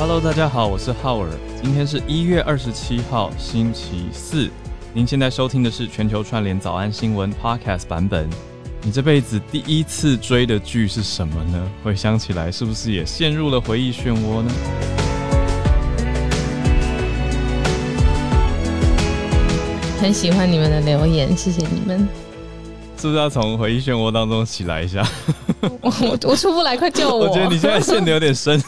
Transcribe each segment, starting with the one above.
Hello，大家好，我是浩尔。今天是一月二十七号，星期四。您现在收听的是全球串联早安新闻 Podcast 版本。你这辈子第一次追的剧是什么呢？回想起来，是不是也陷入了回忆漩涡呢？很喜欢你们的留言，谢谢你们。是不是要从回忆漩涡当中起来一下？我我我出不来，快救我！我觉得你现在陷的有点深。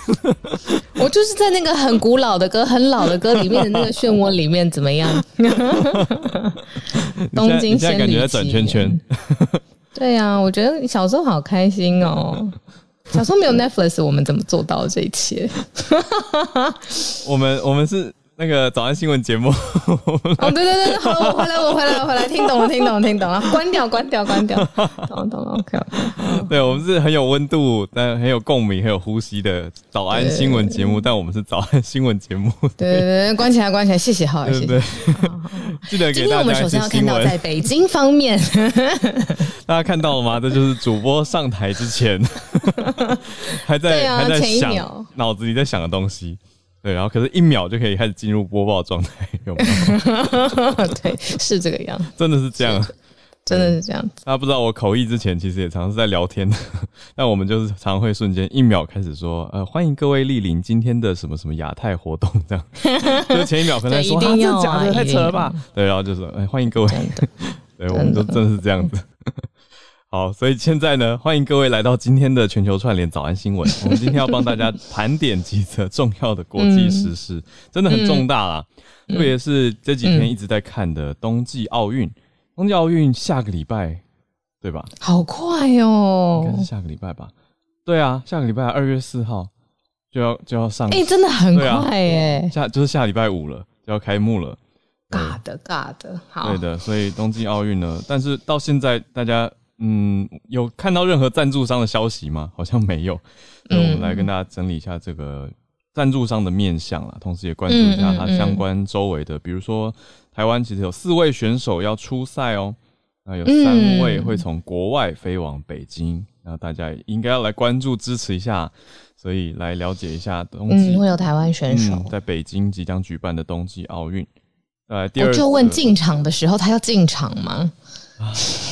我就是在那个很古老的歌、很老的歌里面的那个漩涡里面，怎么样？东京仙感觉在转圈圈。对呀，我觉得小时候好开心哦。小时候没有 Netflix，我们怎么做到这一切？我们我们是。那个早安新闻节目，哦，对对对，好，我回来，我回来，我回来，听懂了，听懂了，听懂了，关掉，关掉，关掉，懂了，懂了，OK，对，我们是很有温度，但很有共鸣，很有呼吸的早安新闻节目，但我们是早安新闻节目，对对对，关起来，关起来，谢谢，好，谢谢，记得今天我们首先要看到在北京方面，大家看到了吗？这就是主播上台之前，还在还在想脑子里在想的东西。对，然后可是，一秒就可以开始进入播报状态，有没有？对，是这个样，真的是这样，真的是这样。大家不知道我口译之前，其实也常常是在聊天，但我们就是常常会瞬间一秒开始说，呃，欢迎各位莅临今天的什么什么亚太活动，这样。就前一秒可能说，真的假的？太扯了吧？对，然后就说，哎，欢迎各位。对，我们都真的是这样子。好，所以现在呢，欢迎各位来到今天的全球串联早安新闻。我们今天要帮大家 盘点几则重要的国际时事，真的很重大啦。特别是这几天一直在看的冬季奥运，冬季奥运下个礼拜，对吧？好快哦，应该是下个礼拜吧？对啊，下个礼拜二月四号就要就要上，哎，真的很快哎，下就是下礼拜五了，就要开幕了。尬的尬的，好，对的。所以冬季奥运呢，但是到现在大家。嗯，有看到任何赞助商的消息吗？好像没有。那我们来跟大家整理一下这个赞助商的面相啊，同时也关注一下它相关周围的，比如说台湾其实有四位选手要出赛哦，那有三位会从国外飞往北京，那大家应该要来关注支持一下，所以来了解一下冬季会有台湾选手在北京即将举办的冬季奥运。呃，第二我就问进场的时候他要进场吗？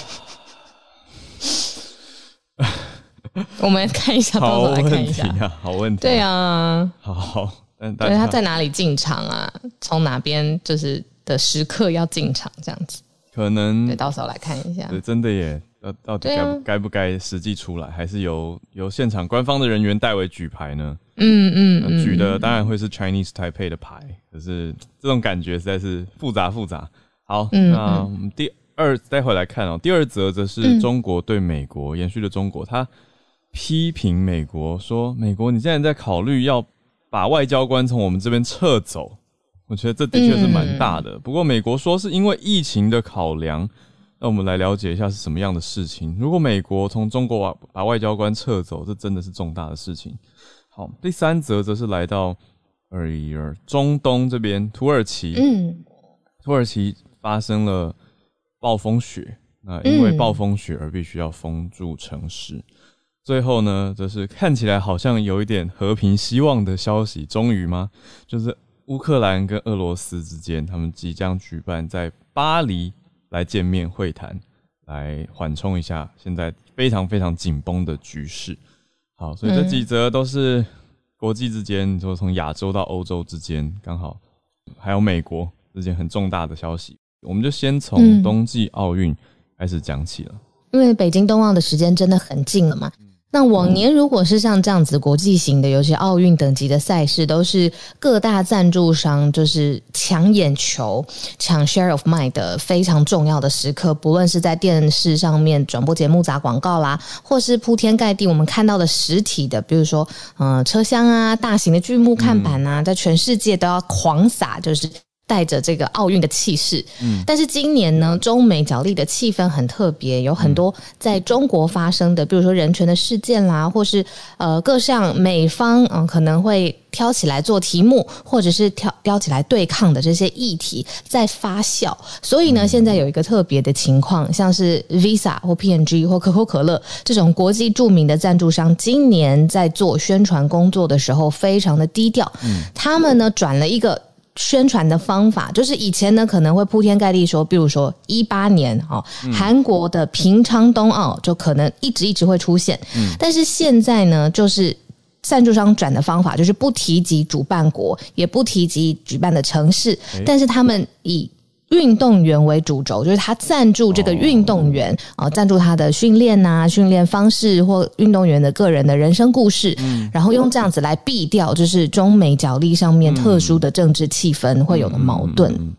我们看一下，到时候来看一下，好问题。对啊，好，对，他在哪里进场啊？从哪边就是的时刻要进场这样子？可能对，到时候来看一下。对，真的耶，到到底该不该不该实际出来，还是由由现场官方的人员代为举牌呢？嗯嗯，举的当然会是 Chinese Taipei 的牌，可是这种感觉实在是复杂复杂。好，那我们第二待会来看哦。第二则则是中国对美国延续的中国，他。批评美国说：“美国，你现在在考虑要把外交官从我们这边撤走，我觉得这的确是蛮大的。不过美国说是因为疫情的考量，那我们来了解一下是什么样的事情。如果美国从中国把把外交官撤走，这真的是重大的事情。好，第三则则是来到二一二中东这边，土耳其，嗯，土耳其发生了暴风雪，那因为暴风雪而必须要封住城市。”最后呢，则是看起来好像有一点和平希望的消息，终于吗？就是乌克兰跟俄罗斯之间，他们即将举办在巴黎来见面会谈，来缓冲一下现在非常非常紧绷的局势。好，所以这几则都是国际之间，你说从亚洲到欧洲之间，刚好还有美国之间很重大的消息，我们就先从冬季奥运开始讲起了，因为北京冬奥的时间真的很近了嘛。那往年如果是像这样子国际型的，尤其奥运等级的赛事，都是各大赞助商就是抢眼球、抢 share of mind 的非常重要的时刻。不论是在电视上面转播节目砸广告啦，或是铺天盖地我们看到的实体的，比如说嗯车厢啊、大型的巨幕看板啊，在全世界都要狂撒就是带着这个奥运的气势，嗯，但是今年呢，中美角力的气氛很特别，有很多在中国发生的，比如说人权的事件啦，或是呃各项美方嗯可能会挑起来做题目，或者是挑挑起来对抗的这些议题在发酵，所以呢，现在有一个特别的情况，像是 Visa 或 PNG 或可口可乐这种国际著名的赞助商，今年在做宣传工作的时候非常的低调，嗯，他们呢转了一个。宣传的方法就是以前呢可能会铺天盖地说，比如说一八年哦，韩国的平昌冬奥就可能一直一直会出现，但是现在呢，就是赞助商转的方法就是不提及主办国，也不提及举办的城市，但是他们以。运动员为主轴，就是他赞助这个运动员啊，赞助他的训练呐、训练方式或运动员的个人的人生故事，然后用这样子来避掉，就是中美角力上面特殊的政治气氛会有的矛盾。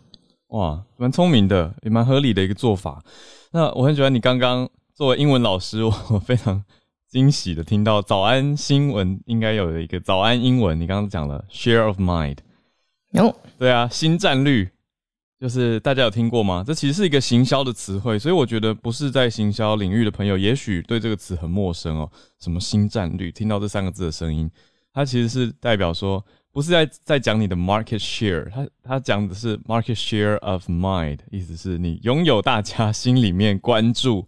哇，蛮聪明的，也蛮合理的一个做法。那我很喜欢你刚刚作为英文老师，我非常惊喜的听到早安新闻应该有一个早安英文。你刚刚讲了 share of mind，有对啊，新战略。就是大家有听过吗？这其实是一个行销的词汇，所以我觉得不是在行销领域的朋友，也许对这个词很陌生哦。什么新战略？听到这三个字的声音，它其实是代表说，不是在在讲你的 market share，它它讲的是 market share of mind，意思是你拥有大家心里面关注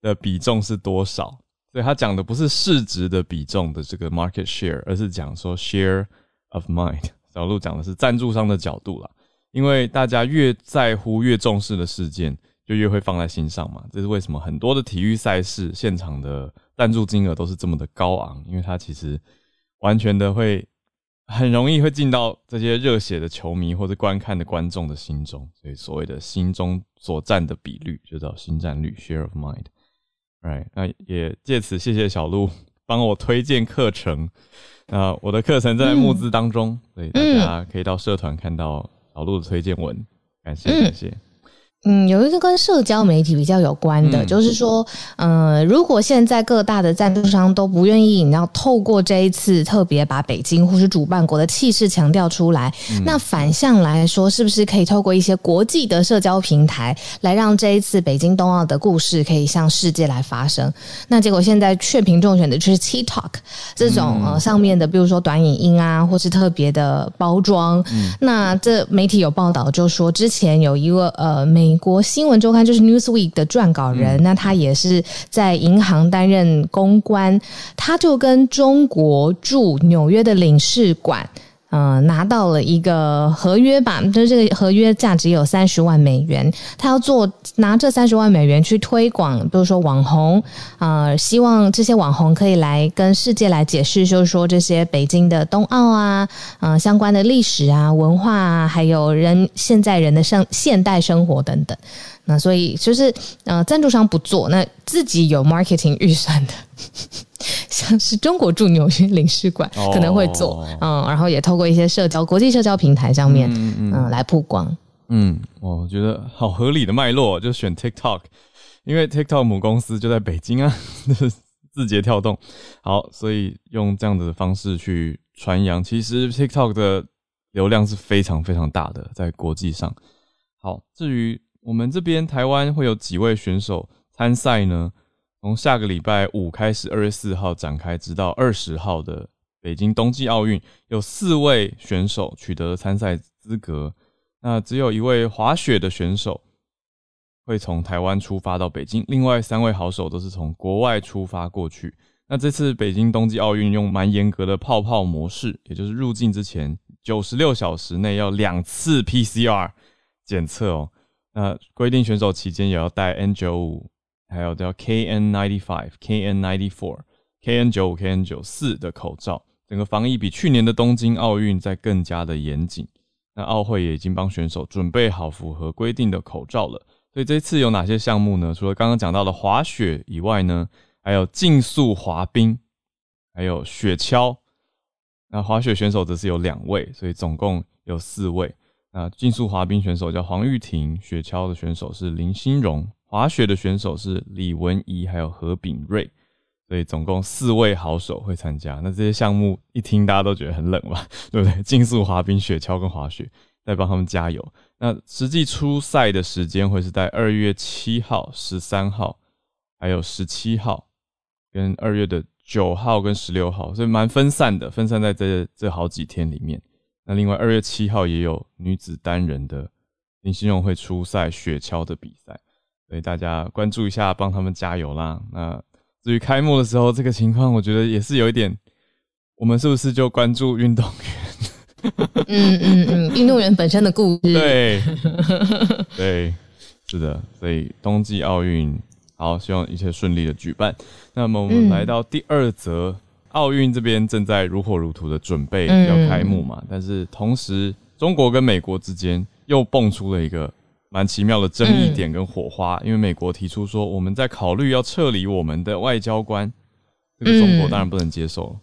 的比重是多少。所以他讲的不是市值的比重的这个 market share，而是讲说 share of mind。小鹿讲的是赞助商的角度了。因为大家越在乎、越重视的事件，就越会放在心上嘛。这是为什么很多的体育赛事现场的赞助金额都是这么的高昂？因为它其实完全的会很容易会进到这些热血的球迷或者观看的观众的心中，所以所谓的心中所占的比率就叫心占率 （share of mind）。Right，那也借此谢谢小鹿帮我推荐课程。那我的课程在募资当中，所以大家可以到社团看到。小鹿的推荐文，感谢感谢。嗯，有一个跟社交媒体比较有关的，就是说，呃，如果现在各大的赞助商都不愿意，你要透过这一次特别把北京或是主办国的气势强调出来，那反向来说，是不是可以透过一些国际的社交平台，来让这一次北京冬奥的故事可以向世界来发生？那结果现在确评中选的就是 TikTok 这种呃上面的，比如说短影音啊，或是特别的包装。那这媒体有报道就说，之前有一个呃美。美国新闻周刊就是 Newsweek 的撰稿人，那他也是在银行担任公关，他就跟中国驻纽约的领事馆。嗯，拿到了一个合约吧，就是这个合约价值有三十万美元，他要做拿这三十万美元去推广，比如说网红，啊，希望这些网红可以来跟世界来解释，就是说这些北京的冬奥啊，嗯，相关的历史啊、文化啊，还有人现在人的生现代生活等等。那所以就是，呃，赞助商不做，那自己有 marketing 预算的。像是中国驻纽约领事馆可能会做，嗯，然后也透过一些社交国际社交平台上面，嗯，来曝光。嗯，我觉得好合理的脉络，就选 TikTok，因为 TikTok 母公司就在北京啊，字节跳动。好，所以用这样子的方式去传扬，其实 TikTok 的流量是非常非常大的，在国际上。好，至于我们这边台湾会有几位选手参赛呢？从下个礼拜五开始，二月四号展开，直到二十号的北京冬季奥运，有四位选手取得参赛资格。那只有一位滑雪的选手会从台湾出发到北京，另外三位好手都是从国外出发过去。那这次北京冬季奥运用蛮严格的泡泡模式，也就是入境之前九十六小时内要两次 PCR 检测哦。那规定选手期间也要戴 N 九五。还有叫 KN ninety five、KN ninety four、KN 九五、KN 九四的口罩，整个防疫比去年的东京奥运在更加的严谨。那奥会也已经帮选手准备好符合规定的口罩了。所以这次有哪些项目呢？除了刚刚讲到的滑雪以外呢，还有竞速滑冰，还有雪橇。那滑雪选手则是有两位，所以总共有四位。那竞速滑冰选手叫黄玉婷，雪橇的选手是林心荣。滑雪的选手是李文怡，还有何炳瑞，所以总共四位好手会参加。那这些项目一听大家都觉得很冷吧，对不对？竞速滑冰、雪橇跟滑雪，再帮他们加油。那实际出赛的时间会是在二月七号、十三号，还有十七号，跟二月的九号跟十六号，所以蛮分散的，分散在这这好几天里面。那另外二月七号也有女子单人的林心荣会出赛雪橇的比赛，所以大家关注一下，帮他们加油啦。那至于开幕的时候这个情况，我觉得也是有一点，我们是不是就关注运动员？嗯嗯嗯，运动员本身的故事。对，对，是的，所以冬季奥运好，希望一切顺利的举办。那么我们来到第二则，奥运这边正在如火如荼的准备要开幕嘛，但是同时中国跟美国之间又蹦出了一个蛮奇妙的争议点跟火花，因为美国提出说我们在考虑要撤离我们的外交官，这个中国当然不能接受。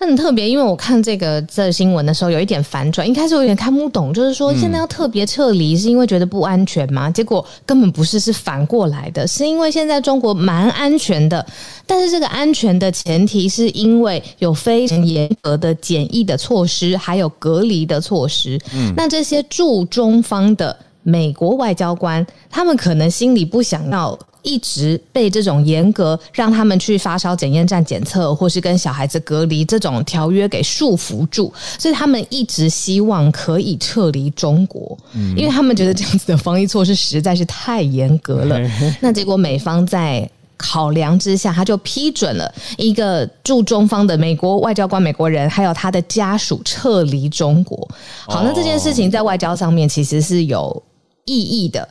那很特别，因为我看这个这新闻的时候有一点反转，一开始我有点看不懂，就是说现在要特别撤离，是因为觉得不安全吗？结果根本不是，是反过来的，是因为现在中国蛮安全的，但是这个安全的前提是因为有非常严格的检疫的措施，还有隔离的措施。嗯，那这些驻中方的美国外交官，他们可能心里不想要。一直被这种严格让他们去发烧检验站检测，或是跟小孩子隔离这种条约给束缚住，所以他们一直希望可以撤离中国，因为他们觉得这样子的防疫措施实在是太严格了。那结果美方在考量之下，他就批准了一个驻中方的美国外交官、美国人，还有他的家属撤离中国。好，那这件事情在外交上面其实是有意义的。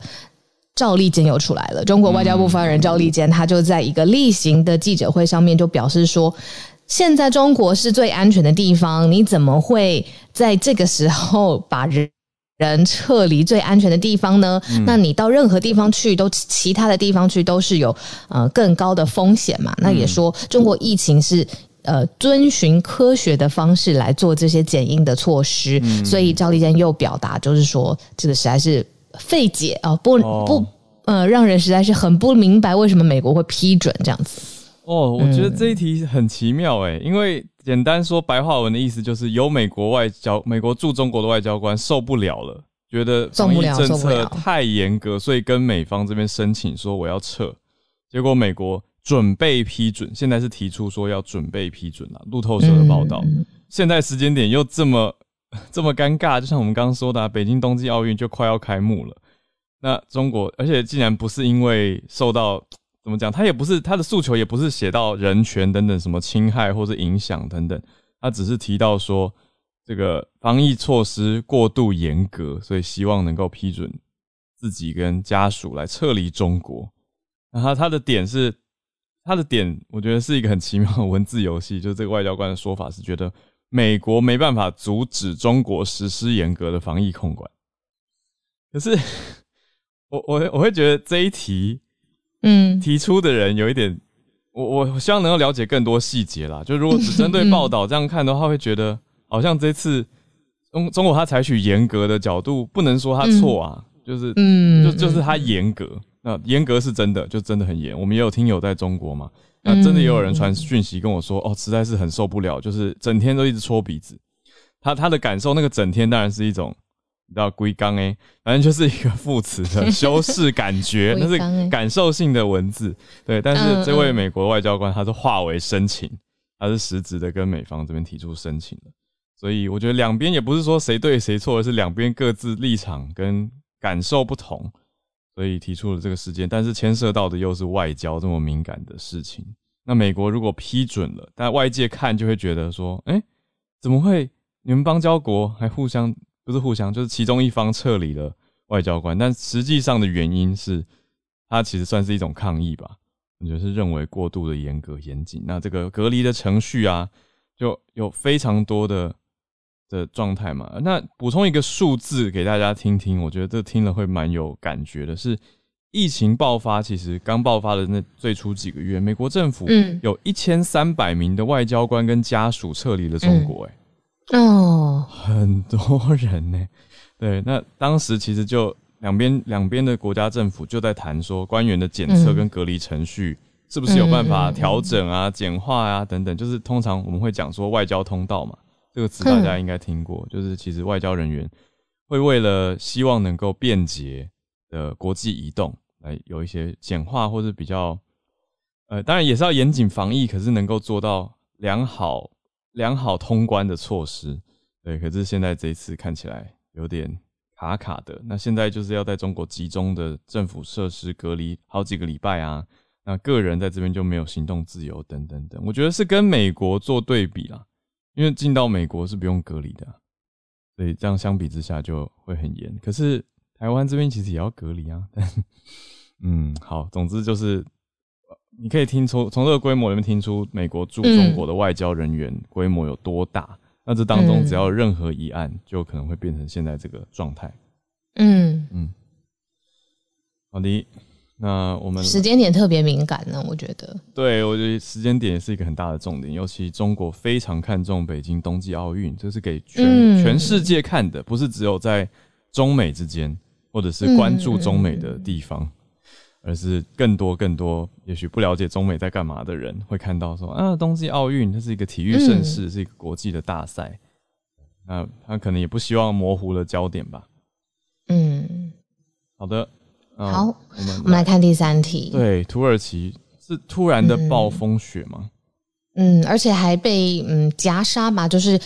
赵立坚又出来了，中国外交部发言人赵立坚，他就在一个例行的记者会上面就表示说，现在中国是最安全的地方，你怎么会在这个时候把人人撤离最安全的地方呢？那你到任何地方去，都其他的地方去都是有呃更高的风险嘛？那也说中国疫情是呃遵循科学的方式来做这些检疫的措施，所以赵立坚又表达就是说，这个实在是。费解啊，不不，呃，让人实在是很不明白为什么美国会批准这样子。哦，我觉得这一题很奇妙哎，因为简单说白话文的意思就是有美国外交、美国驻中国的外交官受不了了，觉得防疫政策太严格，所以跟美方这边申请说我要撤，结果美国准备批准，现在是提出说要准备批准了。路透社的报道，现在时间点又这么。这么尴尬，就像我们刚刚说的，北京冬季奥运就快要开幕了。那中国，而且竟然不是因为受到怎么讲，他也不是他的诉求，也不是写到人权等等什么侵害或者影响等等，他只是提到说这个防疫措施过度严格，所以希望能够批准自己跟家属来撤离中国。然后他的点是，他的点，我觉得是一个很奇妙的文字游戏，就是这个外交官的说法是觉得。美国没办法阻止中国实施严格的防疫控管，可是 我我我会觉得这一题，嗯，提出的人有一点，我我希望能够了解更多细节啦。就如果只针对报道这样看的话，会觉得 好像这次中中国他采取严格的角度，不能说他错啊，就是嗯，就就是他严格，那严格是真的，就真的很严。我们也有听友在中国嘛。那真的也有人传讯息跟我说，哦，实在是很受不了，就是整天都一直搓鼻子。他他的感受，那个整天当然是一种，你知道龟缸哎，反正就是一个副词的 修饰感觉，那是感受性的文字。对，但是这位美国外交官他是化为深情，他是实质的跟美方这边提出申请的。所以我觉得两边也不是说谁对谁错，而是两边各自立场跟感受不同。所以提出了这个事件，但是牵涉到的又是外交这么敏感的事情。那美国如果批准了，但外界看就会觉得说，哎，怎么会你们邦交国还互相不是互相，就是其中一方撤离了外交官？但实际上的原因是，它其实算是一种抗议吧？我觉得是认为过度的严格严谨。那这个隔离的程序啊，就有非常多的。的状态嘛，那补充一个数字给大家听听，我觉得这听了会蛮有感觉的。是疫情爆发，其实刚爆发的那最初几个月，美国政府有一千三百名的外交官跟家属撤离了中国，哎，哦，很多人呢。对，那当时其实就两边两边的国家政府就在谈说，官员的检测跟隔离程序是不是有办法调整啊、简化啊等等，就是通常我们会讲说外交通道嘛。这个词大家应该听过，就是其实外交人员会为了希望能够便捷的国际移动，来有一些简化或者比较，呃，当然也是要严谨防疫，可是能够做到良好良好通关的措施。对，可是现在这一次看起来有点卡卡的。那现在就是要在中国集中的政府设施隔离好几个礼拜啊。那个人在这边就没有行动自由等等等。我觉得是跟美国做对比啦，因为进到美国是不用隔离的，所以这样相比之下就会很严。可是台湾这边其实也要隔离啊。嗯，好，总之就是你可以听出从这个规模里面听出美国驻中国的外交人员规模有多大。那这当中只要任何一案，就可能会变成现在这个状态。嗯嗯，好的，那我们时间点特别敏感呢，我觉得。对，我觉得时间点是一个很大的重点，尤其中国非常看重北京冬季奥运，这是给全全世界看的，不是只有在中美之间，或者是关注中美的地方。而是更多更多，也许不了解中美在干嘛的人会看到说啊，冬季奥运它是一个体育盛事，是一个国际的大赛，那他可能也不希望模糊了焦点吧。嗯，好的，好，我们我们来看第三题。对，土耳其是突然的暴风雪吗？嗯，而且还被嗯夹杀吧，就是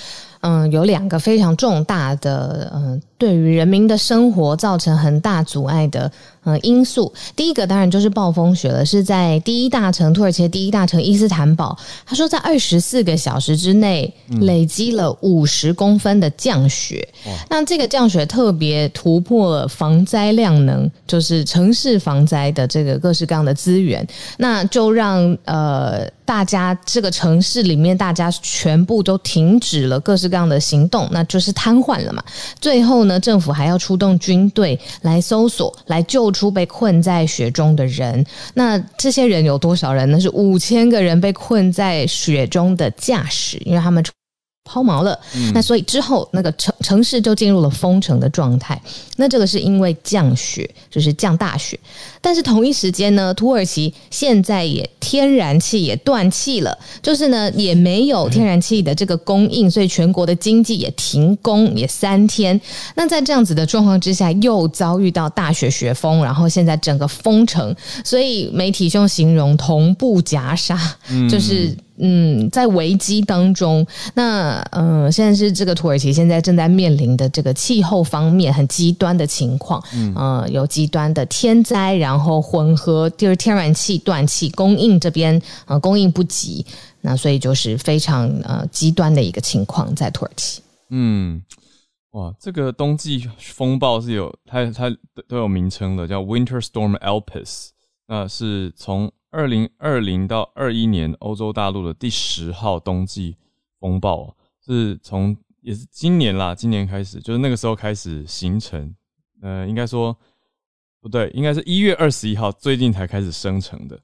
嗯有两个非常重大的嗯对于人民的生活造成很大阻碍的。呃，因素第一个当然就是暴风雪了，是在第一大城土耳其的第一大城伊斯坦堡。他说，在二十四个小时之内累积了五十公分的降雪。那这个降雪特别突破了防灾量能，就是城市防灾的这个各式各样的资源，那就让呃大家这个城市里面大家全部都停止了各式各样的行动，那就是瘫痪了嘛。最后呢，政府还要出动军队来搜索，来救。出被困在雪中的人，那这些人有多少人呢？是五千个人被困在雪中的驾驶，因为他们。抛锚了，那所以之后那个城城市就进入了封城的状态。那这个是因为降雪，就是降大雪。但是同一时间呢，土耳其现在也天然气也断气了，就是呢也没有天然气的这个供应，所以全国的经济也停工也三天。那在这样子的状况之下，又遭遇到大雪雪封，然后现在整个封城，所以媒体用形容同步夹杀，就是。嗯，在危机当中，那嗯，现在是这个土耳其现在正在面临的这个气候方面很极端的情况，嗯，有极端的天灾，然然后混合就是天然气断气供应这边呃供应不及，那所以就是非常呃极端的一个情况在土耳其。嗯，哇，这个冬季风暴是有它它都有名称的，叫 Winter Storm Alpes，那是从。二零二零到二一年，欧洲大陆的第十号冬季风暴是从也是今年啦，今年开始就是那个时候开始形成。呃，应该说不对，应该是一月二十一号最近才开始生成的。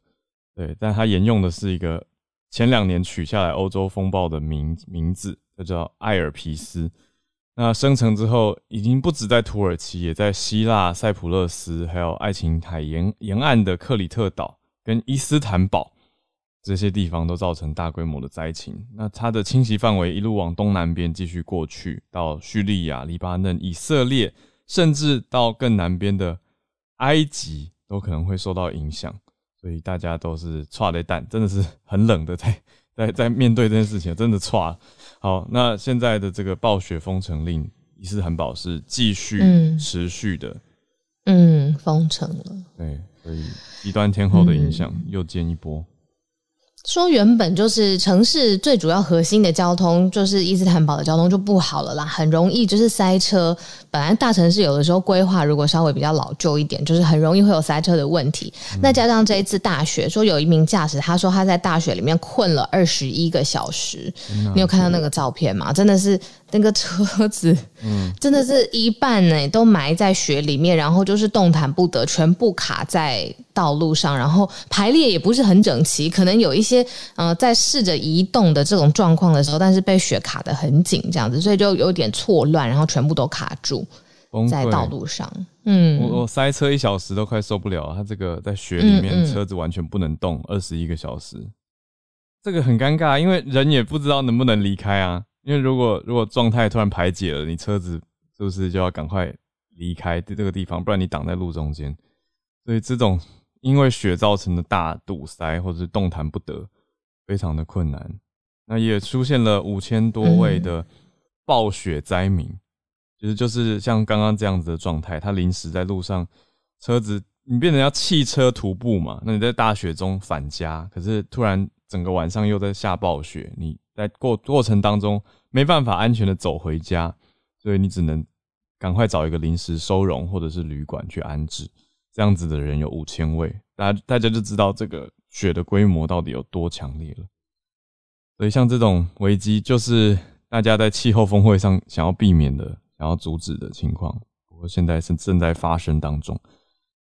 对，但它沿用的是一个前两年取下来欧洲风暴的名名字，它叫艾尔皮斯。那生成之后，已经不止在土耳其，也在希腊、塞浦路斯，还有爱琴海沿沿岸的克里特岛。跟伊斯坦堡这些地方都造成大规模的灾情。那它的侵袭范围一路往东南边继续过去，到叙利亚、黎巴嫩、以色列，甚至到更南边的埃及都可能会受到影响。所以大家都是差的蛋，真的是很冷的，在在在面对这件事情，真的差。好，那现在的这个暴雪封城令，伊斯坦堡是继续持续的，嗯，封城了。对，所以。极端天候的影响又见一波。说原本就是城市最主要核心的交通，就是伊斯坦堡的交通就不好了啦，很容易就是塞车。本来大城市有的时候规划如果稍微比较老旧一点，就是很容易会有塞车的问题。那加上这一次大雪，说有一名驾驶他说他在大雪里面困了二十一个小时，你有看到那个照片吗？真的是。那个车子，嗯，真的是一半呢，都埋在雪里面，然后就是动弹不得，全部卡在道路上，然后排列也不是很整齐，可能有一些呃在试着移动的这种状况的时候，但是被雪卡得很紧，这样子，所以就有点错乱，然后全部都卡住在道路上。嗯，我我塞车一小时都快受不了，它这个在雪里面车子完全不能动，二十一个小时，这个很尴尬，因为人也不知道能不能离开啊。因为如果如果状态突然排解了，你车子是不是就要赶快离开这个地方？不然你挡在路中间。所以这种因为雪造成的大堵塞或者是动弹不得，非常的困难。那也出现了五千多位的暴雪灾民，其实就是像刚刚这样子的状态，他临时在路上车子，你变成要汽车徒步嘛？那你在大雪中返家，可是突然整个晚上又在下暴雪，你在过过程当中没办法安全的走回家，所以你只能赶快找一个临时收容或者是旅馆去安置。这样子的人有五千位，大家大家就知道这个雪的规模到底有多强烈了。所以像这种危机，就是大家在气候峰会上想要避免的、想要阻止的情况。不过现在是正在发生当中。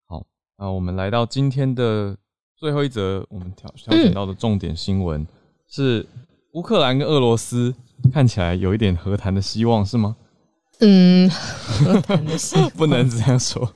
好，那我们来到今天的最后一则，我们挑挑选到的重点新闻是乌克兰跟俄罗斯看起来有一点和谈的希望，是吗？嗯，和谈的希望 不能这样说，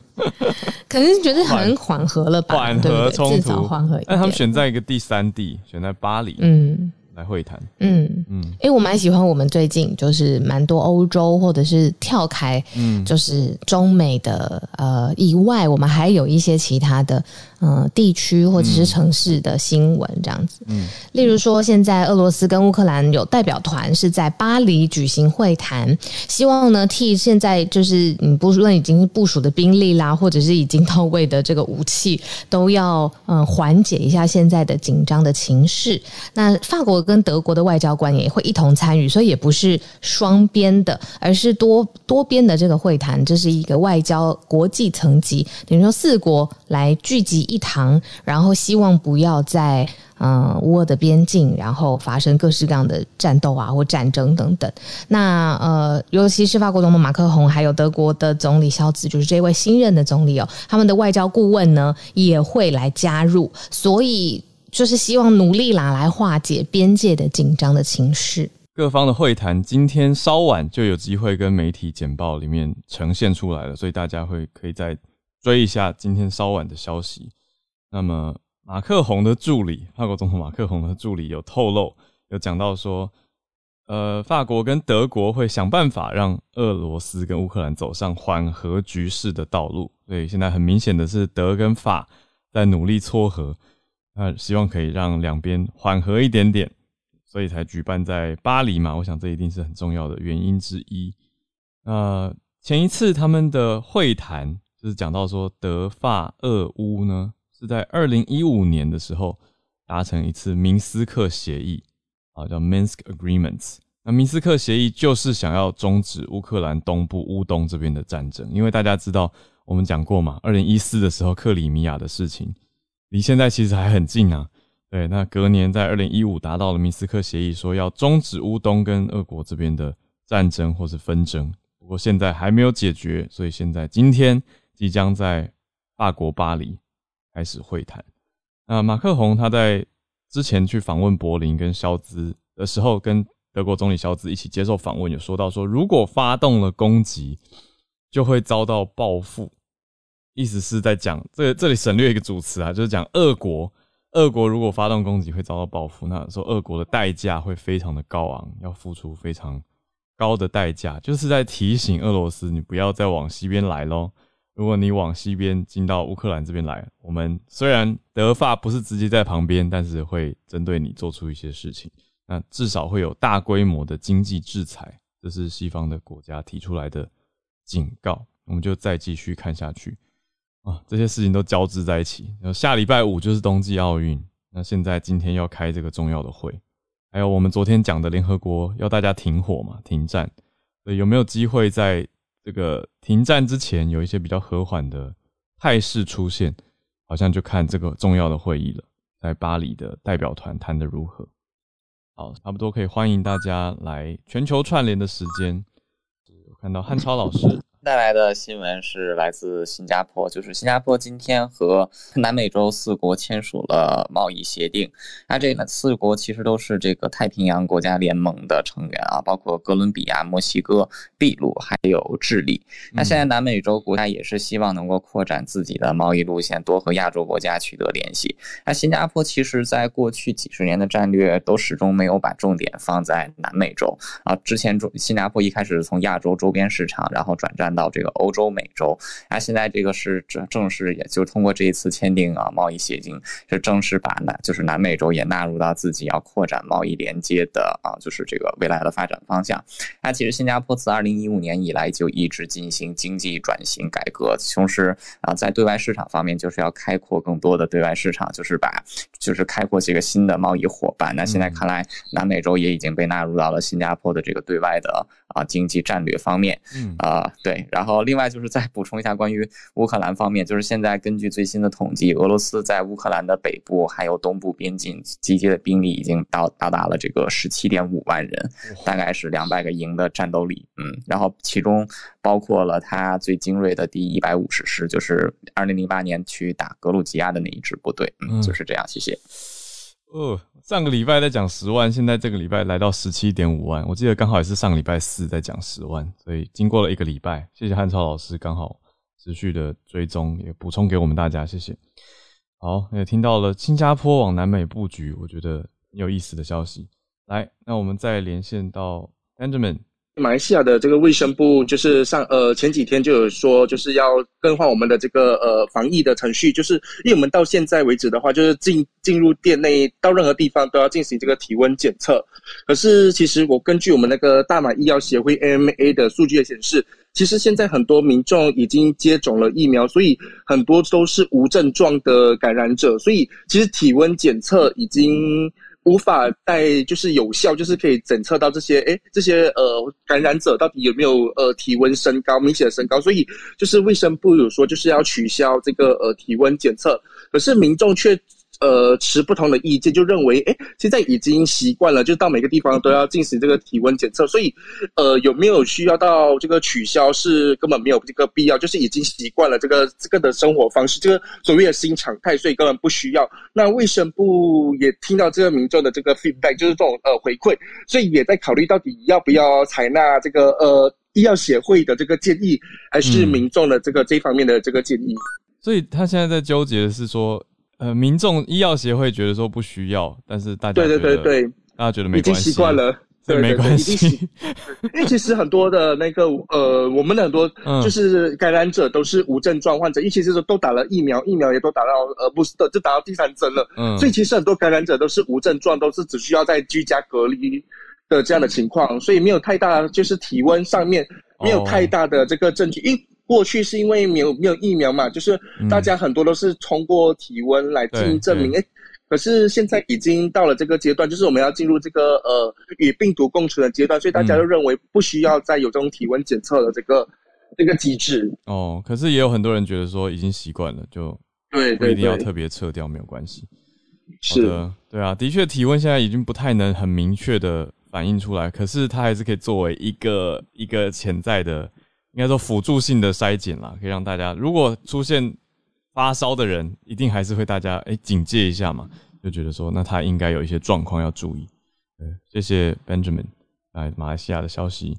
可能觉得很缓和了吧？缓和冲突，缓和。但他们选在一个第三地，选在巴黎。嗯。来会谈，嗯嗯，因为我蛮喜欢我们最近就是蛮多欧洲或者是跳开，嗯，就是中美的呃以外，我们还有一些其他的。呃，地区或者是城市的新闻这样子。嗯，例如说，现在俄罗斯跟乌克兰有代表团是在巴黎举行会谈，希望呢替现在就是你不论已经部署的兵力啦，或者是已经到位的这个武器，都要嗯缓解一下现在的紧张的情势。那法国跟德国的外交官也会一同参与，所以也不是双边的，而是多多边的这个会谈。这是一个外交国际层级，等于说四国来聚集。一堂，然后希望不要在嗯乌俄的边境，然后发生各式各样的战斗啊或战争等等。那呃，尤其是法国总统马克宏，还有德国的总理肖兹，就是这位新任的总理哦，他们的外交顾问呢也会来加入，所以就是希望努力啦来化解边界的紧张的情绪。各方的会谈今天稍晚就有机会跟媒体简报里面呈现出来了，所以大家会可以再追一下今天稍晚的消息。那么，马克宏的助理，法国总统马克宏的助理有透露，有讲到说，呃，法国跟德国会想办法让俄罗斯跟乌克兰走上缓和局势的道路。所以现在很明显的是，德跟法在努力撮合，那希望可以让两边缓和一点点，所以才举办在巴黎嘛。我想这一定是很重要的原因之一。那前一次他们的会谈就是讲到说，德法俄乌呢。是在二零一五年的时候达成一次明斯克协议啊，叫 Minsk Agreements。那明斯克协议就是想要终止乌克兰东部乌东这边的战争，因为大家知道我们讲过嘛，二零一四的时候克里米亚的事情离现在其实还很近啊。对，那隔年在二零一五达到了明斯克协议，说要终止乌东跟俄国这边的战争或是纷争，不过现在还没有解决，所以现在今天即将在法国巴黎。开始会谈。那马克宏他在之前去访问柏林跟肖兹的时候，跟德国总理肖兹一起接受访问，有说到说，如果发动了攻击，就会遭到报复。意思是在讲这这里省略一个主词啊，就是讲俄国，俄国如果发动攻击会遭到报复，那说俄国的代价会非常的高昂，要付出非常高的代价，就是在提醒俄罗斯，你不要再往西边来喽。如果你往西边进到乌克兰这边来，我们虽然德法不是直接在旁边，但是会针对你做出一些事情。那至少会有大规模的经济制裁，这是西方的国家提出来的警告。我们就再继续看下去啊，这些事情都交织在一起。然后下礼拜五就是冬季奥运，那现在今天要开这个重要的会，还有我们昨天讲的联合国要大家停火嘛，停战，所以有没有机会在？这个停战之前有一些比较和缓的态势出现，好像就看这个重要的会议了，在巴黎的代表团谈的如何？好，差不多可以欢迎大家来全球串联的时间。我看到汉超老师带来的新闻是来自新加坡，就是新加坡今天和南美洲四国签署了贸易协定。那这四国其实都是这个太平洋国家联盟的成员啊，包括哥伦比亚、墨西哥、秘鲁还有智利。那现在南美洲国家也是希望能够扩展自己的贸易路线，多和亚洲国家取得联系。那新加坡其实在过去几十年的战略都始终没有把重点放在南美洲啊。之前中新加坡一开始从亚洲周边市场，然后转战。到这个欧洲、美洲，啊，现在这个是正正式，也就通过这一次签订啊贸易协定，是正式把南就是南美洲也纳入到自己要扩展贸易连接的啊，就是这个未来的发展方向。那其实新加坡自二零一五年以来就一直进行经济转型改革，同时啊在对外市场方面就是要开阔更多的对外市场，就是把就是开阔这个新的贸易伙伴。那现在看来，南美洲也已经被纳入到了新加坡的这个对外的啊经济战略方面。嗯啊对。然后，另外就是再补充一下关于乌克兰方面，就是现在根据最新的统计，俄罗斯在乌克兰的北部还有东部边境集结的兵力已经到到达了这个十七点五万人，大概是两百个营的战斗力。嗯，然后其中包括了他最精锐的第一百五十师，就是二零零八年去打格鲁吉亚的那一支部队。嗯，就是这样。谢谢。哦，上个礼拜在讲十万，现在这个礼拜来到十七点五万。我记得刚好也是上个礼拜四在讲十万，所以经过了一个礼拜，谢谢汉超老师刚好持续的追踪，也补充给我们大家，谢谢。好，也听到了新加坡往南美布局，我觉得有意思的消息。来，那我们再连线到 Benjamin。马来西亚的这个卫生部就是上呃前几天就有说，就是要更换我们的这个呃防疫的程序，就是因为我们到现在为止的话，就是进进入店内到任何地方都要进行这个体温检测。可是其实我根据我们那个大马医药协会 AMA 的数据显示，其实现在很多民众已经接种了疫苗，所以很多都是无症状的感染者，所以其实体温检测已经。无法在就是有效，就是可以检测到这些，哎，这些呃感染者到底有没有呃体温升高，明显的升高，所以就是卫生部有说就是要取消这个呃体温检测，可是民众却。呃，持不同的意见，就认为，哎，现在已经习惯了，就到每个地方都要进行这个体温检测，所以，呃，有没有需要到这个取消是根本没有这个必要，就是已经习惯了这个这个的生活方式，这个所谓的新常态，所以根本不需要。那卫生部也听到这个民众的这个 feedback，就是这种呃回馈，所以也在考虑到底要不要采纳这个呃医药协会的这个建议，还是民众的这个这方面的这个建议。所以他现在在纠结的是说。呃，民众医药协会觉得说不需要，但是大家对对对对，大家觉得没关系，已经习惯了，对没关系。因为其实很多的那个呃，我们的很多就是感染者都是无症状患者，因为其实都打了疫苗，疫苗也都打到呃不是的，就打到第三针了。嗯，所以其实很多感染者都是无症状，都是只需要在居家隔离的这样的情况，所以没有太大就是体温上面没有太大的这个证据，因。过去是因为没有没有疫苗嘛，就是大家很多都是通过体温来进行证明。哎，可是现在已经到了这个阶段，就是我们要进入这个呃与病毒共存的阶段，所以大家都认为不需要再有这种体温检测的这个这个机制。哦，可是也有很多人觉得说已经习惯了，就对不一定要特别撤掉没有关系。是的，对啊，的确体温现在已经不太能很明确的反映出来，可是它还是可以作为一个一个潜在的。应该说辅助性的筛检啦，可以让大家如果出现发烧的人，一定还是会大家哎警戒一下嘛，就觉得说那他应该有一些状况要注意。对，谢谢 Benjamin 来马来西亚的消息。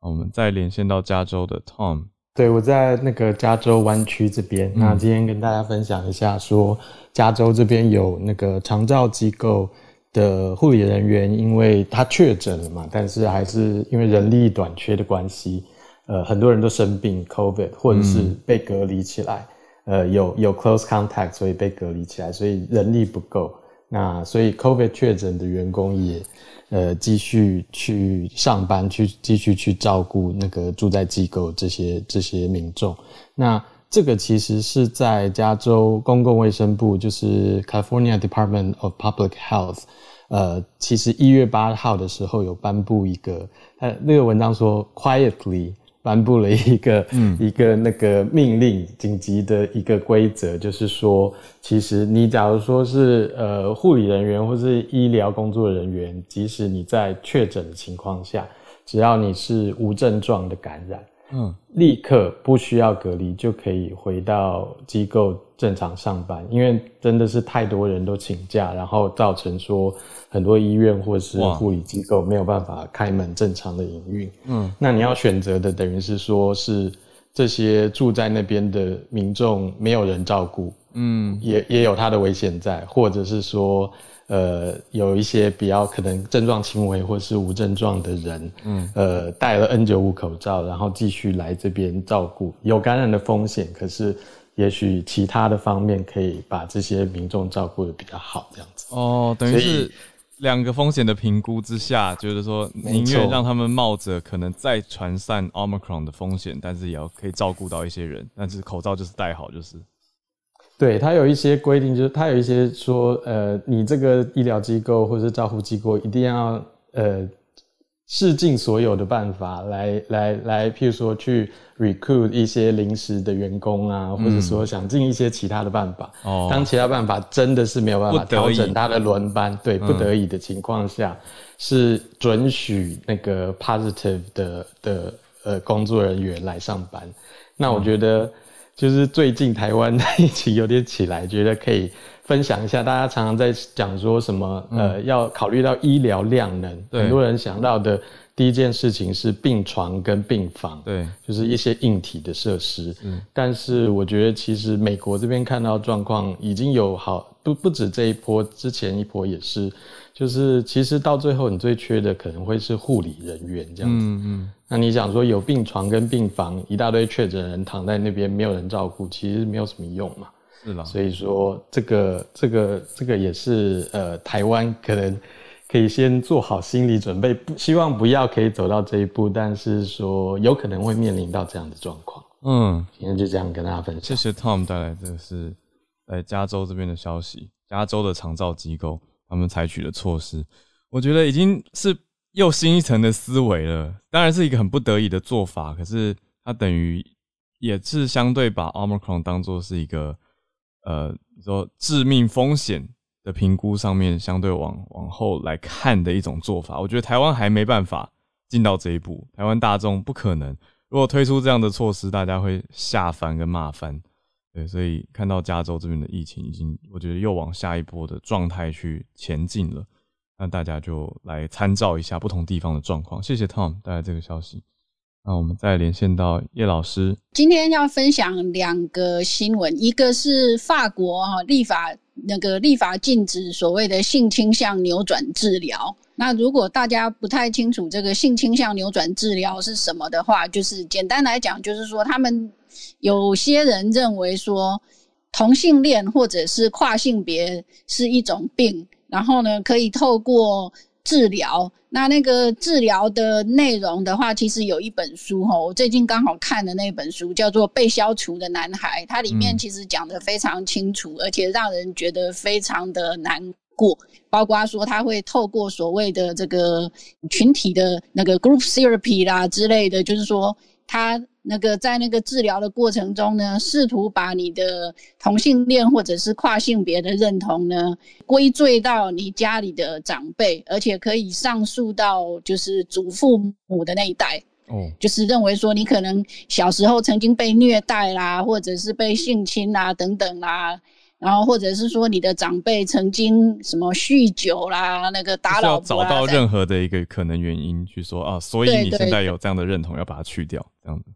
我们再连线到加州的 Tom。对，我在那个加州湾区这边。那今天跟大家分享一下，说加州这边有那个长照机构的护理人员，因为他确诊了嘛，但是还是因为人力短缺的关系。呃，很多人都生病，COVID，或者是被隔离起来，呃，有有 close contact，所以被隔离起来，所以人力不够。那所以 COVID 确诊的员工也，呃，继续去上班，去继续去照顾那个住在机构这些这些民众。那这个其实是在加州公共卫生部，就是 California Department of Public Health，呃，其实一月八号的时候有颁布一个，呃，那个文章说 quietly。颁布了一个嗯。一个那个命令，紧急的一个规则，就是说，其实你假如说是呃护理人员或是医疗工作人员，即使你在确诊的情况下，只要你是无症状的感染，嗯，立刻不需要隔离就可以回到机构正常上班，因为真的是太多人都请假，然后造成说很多医院或是护理机构没有办法开门正常的营运。嗯，那你要选择的等于是说是这些住在那边的民众没有人照顾，嗯，也也有它的危险在，或者是说。呃，有一些比较可能症状轻微或是无症状的人，嗯，呃，戴了 N 九五口罩，然后继续来这边照顾，有感染的风险，可是也许其他的方面可以把这些民众照顾的比较好，这样子。哦，等于是两个风险的评估之下，就是说宁愿让他们冒着可能再传散 Omicron 的风险，但是也要可以照顾到一些人，但是口罩就是戴好就是。对他有一些规定，就是他有一些说，呃，你这个医疗机构或者是照护机构一定要呃试尽所有的办法来来来，譬如说去 recruit 一些临时的员工啊，或者说想尽一些其他的办法。哦。当其他办法真的是没有办法调整他的轮班，对，不得已的情况下，是准许那个 positive 的的呃工作人员来上班。那我觉得。就是最近台湾的疫情有点起来，觉得可以分享一下。大家常常在讲说什么，呃，要考虑到医疗量能，很多人想到的第一件事情是病床跟病房，对，就是一些硬体的设施。嗯，但是我觉得其实美国这边看到状况已经有好不不止这一波，之前一波也是。就是其实到最后，你最缺的可能会是护理人员这样子。嗯嗯。那你想说有病床跟病房，一大堆确诊人躺在那边，没有人照顾，其实没有什么用嘛。是啦。所以说这个这个这个也是呃，台湾可能可以先做好心理准备，不希望不要可以走到这一步，但是说有可能会面临到这样的状况。嗯，今天就这样跟大家分享。谢谢 Tom 带来的是在加州这边的消息，加州的长照机构。他们采取的措施，我觉得已经是又新一层的思维了。当然是一个很不得已的做法，可是它等于也是相对把 Omicron 当做是一个呃说致命风险的评估上面相对往往后来看的一种做法。我觉得台湾还没办法进到这一步，台湾大众不可能。如果推出这样的措施，大家会吓翻跟骂翻。对，所以看到加州这边的疫情已经，我觉得又往下一波的状态去前进了。那大家就来参照一下不同地方的状况。谢谢 Tom 带来这个消息。那我们再连线到叶老师，今天要分享两个新闻，一个是法国哈立法那个立法禁止所谓的性倾向扭转治疗。那如果大家不太清楚这个性倾向扭转治疗是什么的话，就是简单来讲，就是说他们。有些人认为说同性恋或者是跨性别是一种病，然后呢可以透过治疗。那那个治疗的内容的话，其实有一本书哈，我最近刚好看的那本书叫做《被消除的男孩》，它里面其实讲的非常清楚，而且让人觉得非常的难过。包括说他会透过所谓的这个群体的那个 group therapy 啦之类的，就是说他。那个在那个治疗的过程中呢，试图把你的同性恋或者是跨性别的认同呢归罪到你家里的长辈，而且可以上诉到就是祖父母的那一代。哦，就是认为说你可能小时候曾经被虐待啦，或者是被性侵啦等等啦，然后或者是说你的长辈曾经什么酗酒啦，那个打老婆。找到任何的一个可能原因去说啊，所以你现在有这样的认同，要把它去掉，这样子。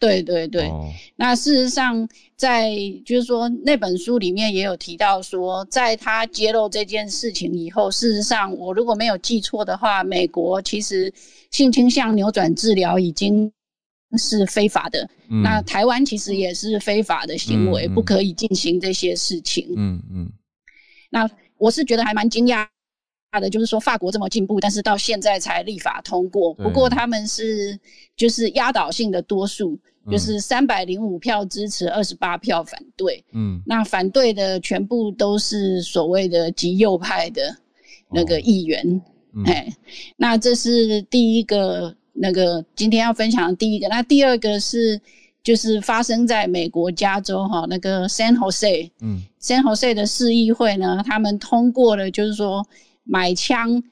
对对对，那事实上，在就是说那本书里面也有提到说，在他揭露这件事情以后，事实上我如果没有记错的话，美国其实性倾向扭转治疗已经是非法的。那台湾其实也是非法的行为，不可以进行这些事情。嗯嗯。那我是觉得还蛮惊讶。的就是说，法国这么进步，但是到现在才立法通过。不过他们是就是压倒性的多数，就是三百零五票支持，二十八票反对。嗯，那反对的全部都是所谓的极右派的那个议员。哎，那这是第一个那个今天要分享的第一个。那第二个是就是发生在美国加州哈那个 San Jose，嗯，San Jose 的市议会呢，他们通过了，就是说。买枪，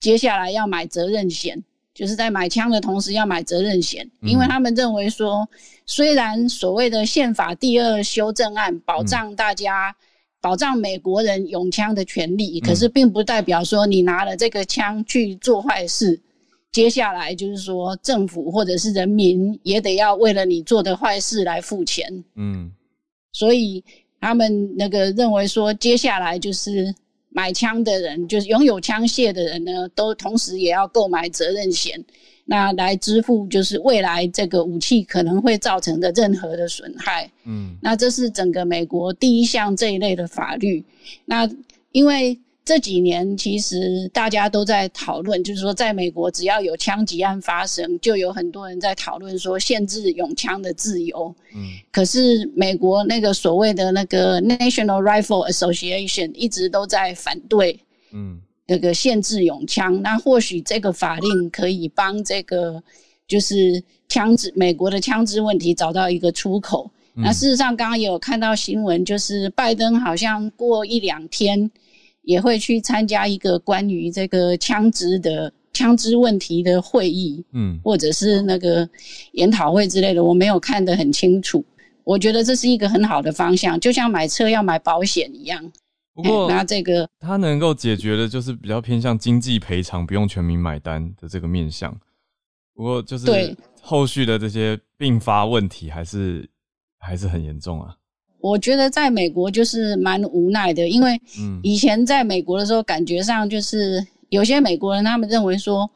接下来要买责任险，就是在买枪的同时要买责任险，因为他们认为说，虽然所谓的宪法第二修正案保障大家、保障美国人拥枪的权利，可是并不代表说你拿了这个枪去做坏事，接下来就是说政府或者是人民也得要为了你做的坏事来付钱。嗯，所以他们那个认为说，接下来就是。买枪的人，就是拥有枪械的人呢，都同时也要购买责任险，那来支付就是未来这个武器可能会造成的任何的损害。嗯，那这是整个美国第一项这一类的法律。那因为。这几年其实大家都在讨论，就是说，在美国只要有枪击案发生，就有很多人在讨论说限制拥枪的自由。嗯，可是美国那个所谓的那个 National Rifle Association 一直都在反对，嗯，那个限制拥枪。那或许这个法令可以帮这个就是枪支美国的枪支问题找到一个出口。那事实上，刚刚也有看到新闻，就是拜登好像过一两天。也会去参加一个关于这个枪支的枪支问题的会议，嗯，或者是那个研讨会之类的，我没有看得很清楚。我觉得这是一个很好的方向，就像买车要买保险一样。不过，那这个它能够解决的，就是比较偏向经济赔偿，不用全民买单的这个面向。不过，就是后续的这些并发问题，还是还是很严重啊。我觉得在美国就是蛮无奈的，因为以前在美国的时候，感觉上就是有些美国人他们认为说，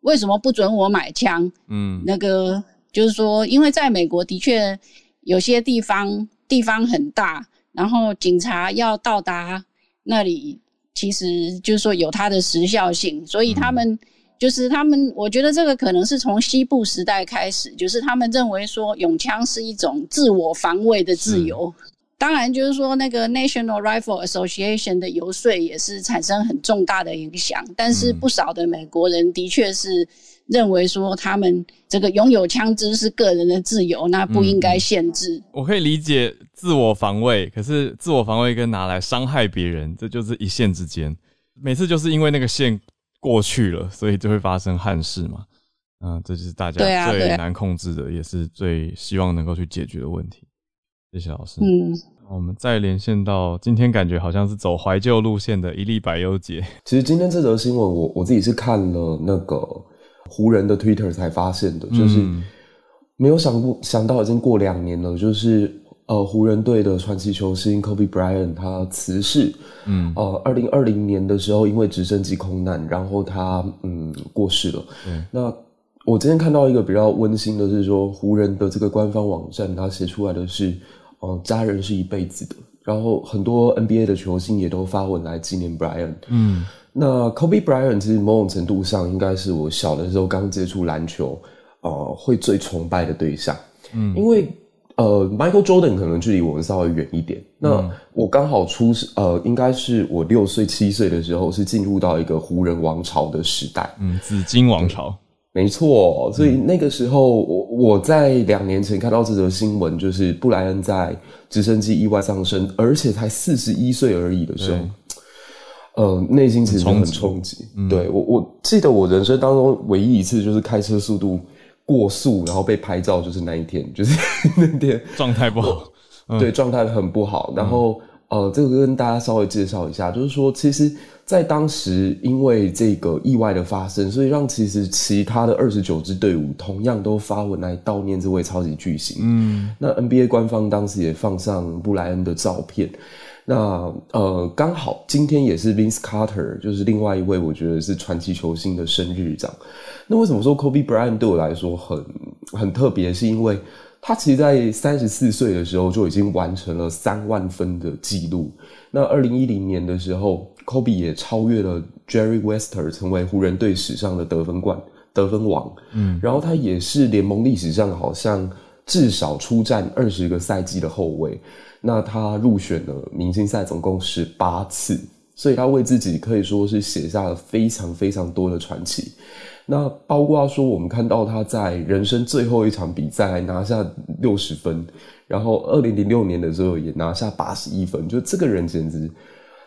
为什么不准我买枪？嗯，那个就是说，因为在美国的确有些地方地方很大，然后警察要到达那里，其实就是说有它的时效性，所以他们就是他们，我觉得这个可能是从西部时代开始，就是他们认为说，拥枪是一种自我防卫的自由。当然，就是说那个 National Rifle Association 的游说也是产生很重大的影响。但是不少的美国人的确是认为说，他们这个拥有枪支是个人的自由，那不应该限制。我可以理解自我防卫，可是自我防卫跟拿来伤害别人，这就是一线之间。每次就是因为那个线过去了，所以就会发生憾事嘛。嗯，这就是大家最难控制的，也是最希望能够去解决的问题。谢谢老师。嗯，我们再连线到今天，感觉好像是走怀旧路线的一粒百优节。其实今天这则新闻，我我自己是看了那个湖人的 Twitter 才发现的，就是没有想过想到已经过两年了，就是呃湖人队的传奇球星 Kobe Bryant 他辞世。嗯，呃，二零二零年的时候因为直升机空难，然后他嗯过世了。嗯，那。我今天看到一个比较温馨的是说，湖人的这个官方网站，他写出来的是，呃，家人是一辈子的。然后很多 NBA 的球星也都发文来纪念 bryan。嗯，那 Kobe Bryant 其实某种程度上应该是我小的时候刚接触篮球，呃，会最崇拜的对象。嗯，因为呃，Michael Jordan 可能距离我们稍微远一点。那我刚好出呃，应该是我六岁七岁的时候是进入到一个湖人王朝的时代。嗯，紫金王朝。没错，所以那个时候，我我在两年前看到这则新闻，就是布莱恩在直升机意外丧生，而且才四十一岁而已的时候，呃，内心其实很冲击。对我，我记得我人生当中唯一一次就是开车速度过速，然后被拍照，就是那一天，就是那天状态不好，对，状态很不好。然后，呃，这个跟大家稍微介绍一下，就是说，其实。在当时，因为这个意外的发生，所以让其实其他的二十九支队伍同样都发文来悼念这位超级巨星。嗯，那 NBA 官方当时也放上布莱恩的照片。那呃，刚好今天也是 Vince Carter，就是另外一位我觉得是传奇球星的生日这样。那为什么说 Kobe Bryant 对我来说很很特别？是因为他其实，在三十四岁的时候就已经完成了三万分的记录。那二零一零年的时候。Kobe 也超越了 Jerry Wester，成为湖人队史上的得分冠、得分王。嗯，然后他也是联盟历史上好像至少出战二十个赛季的后卫。那他入选了明星赛总共十八次，所以他为自己可以说是写下了非常非常多的传奇。那包括说，我们看到他在人生最后一场比赛拿下六十分，然后二零零六年的时候也拿下八十一分，就这个人简直。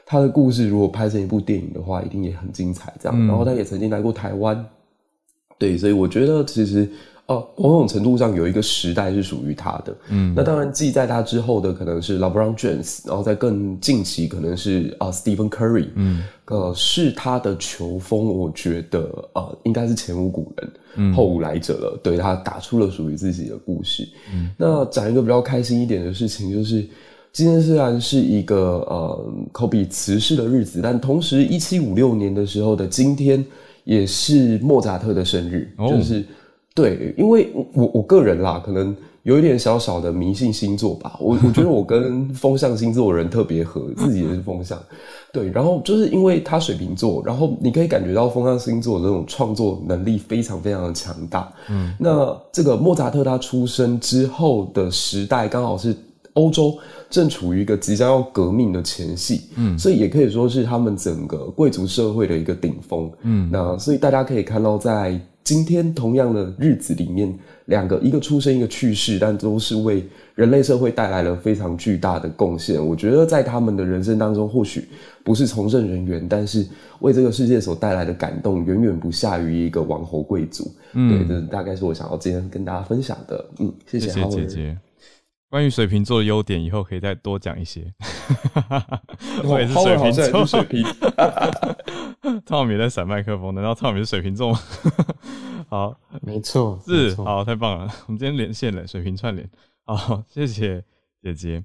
他的故事如果拍成一部电影的话，一定也很精彩。这样，然后他也曾经来过台湾，对，所以我觉得其实。哦，某种程度上有一个时代是属于他的，嗯，那当然继在他之后的可能是 LeBron James，然后在更近期可能是啊 Stephen Curry，嗯，呃，是他的球风，我觉得呃应该是前无古人，后无来者了，对他打出了属于自己的故事。嗯，那讲一个比较开心一点的事情，就是今天虽然是一个呃 Kobe 辞世的日子，但同时一七五六年的时候的今天也是莫扎特的生日，就是。对，因为我我个人啦，可能有一点小小的迷信星座吧。我我觉得我跟 风象星座的人特别合，自己也是风象。对，然后就是因为他水瓶座，然后你可以感觉到风象星座的这种创作能力非常非常的强大。嗯，那这个莫扎特他出生之后的时代，刚好是欧洲正处于一个即将要革命的前夕。嗯，所以也可以说是他们整个贵族社会的一个顶峰。嗯，那所以大家可以看到在。今天同样的日子里面，两个一个出生一个去世，但都是为人类社会带来了非常巨大的贡献。我觉得在他们的人生当中，或许不是从政人员，但是为这个世界所带来的感动，远远不下于一个王侯贵族。对，这大概是我想要今天跟大家分享的。嗯，谢谢姐姐。关于水瓶座的优点，以后可以再多讲一些。我也是水瓶座，水瓶。汤米在闪麦克风，难道汤米是水瓶座吗？好，没错，是好，太棒了。我们今天连线了，水瓶串联。好，谢谢姐姐。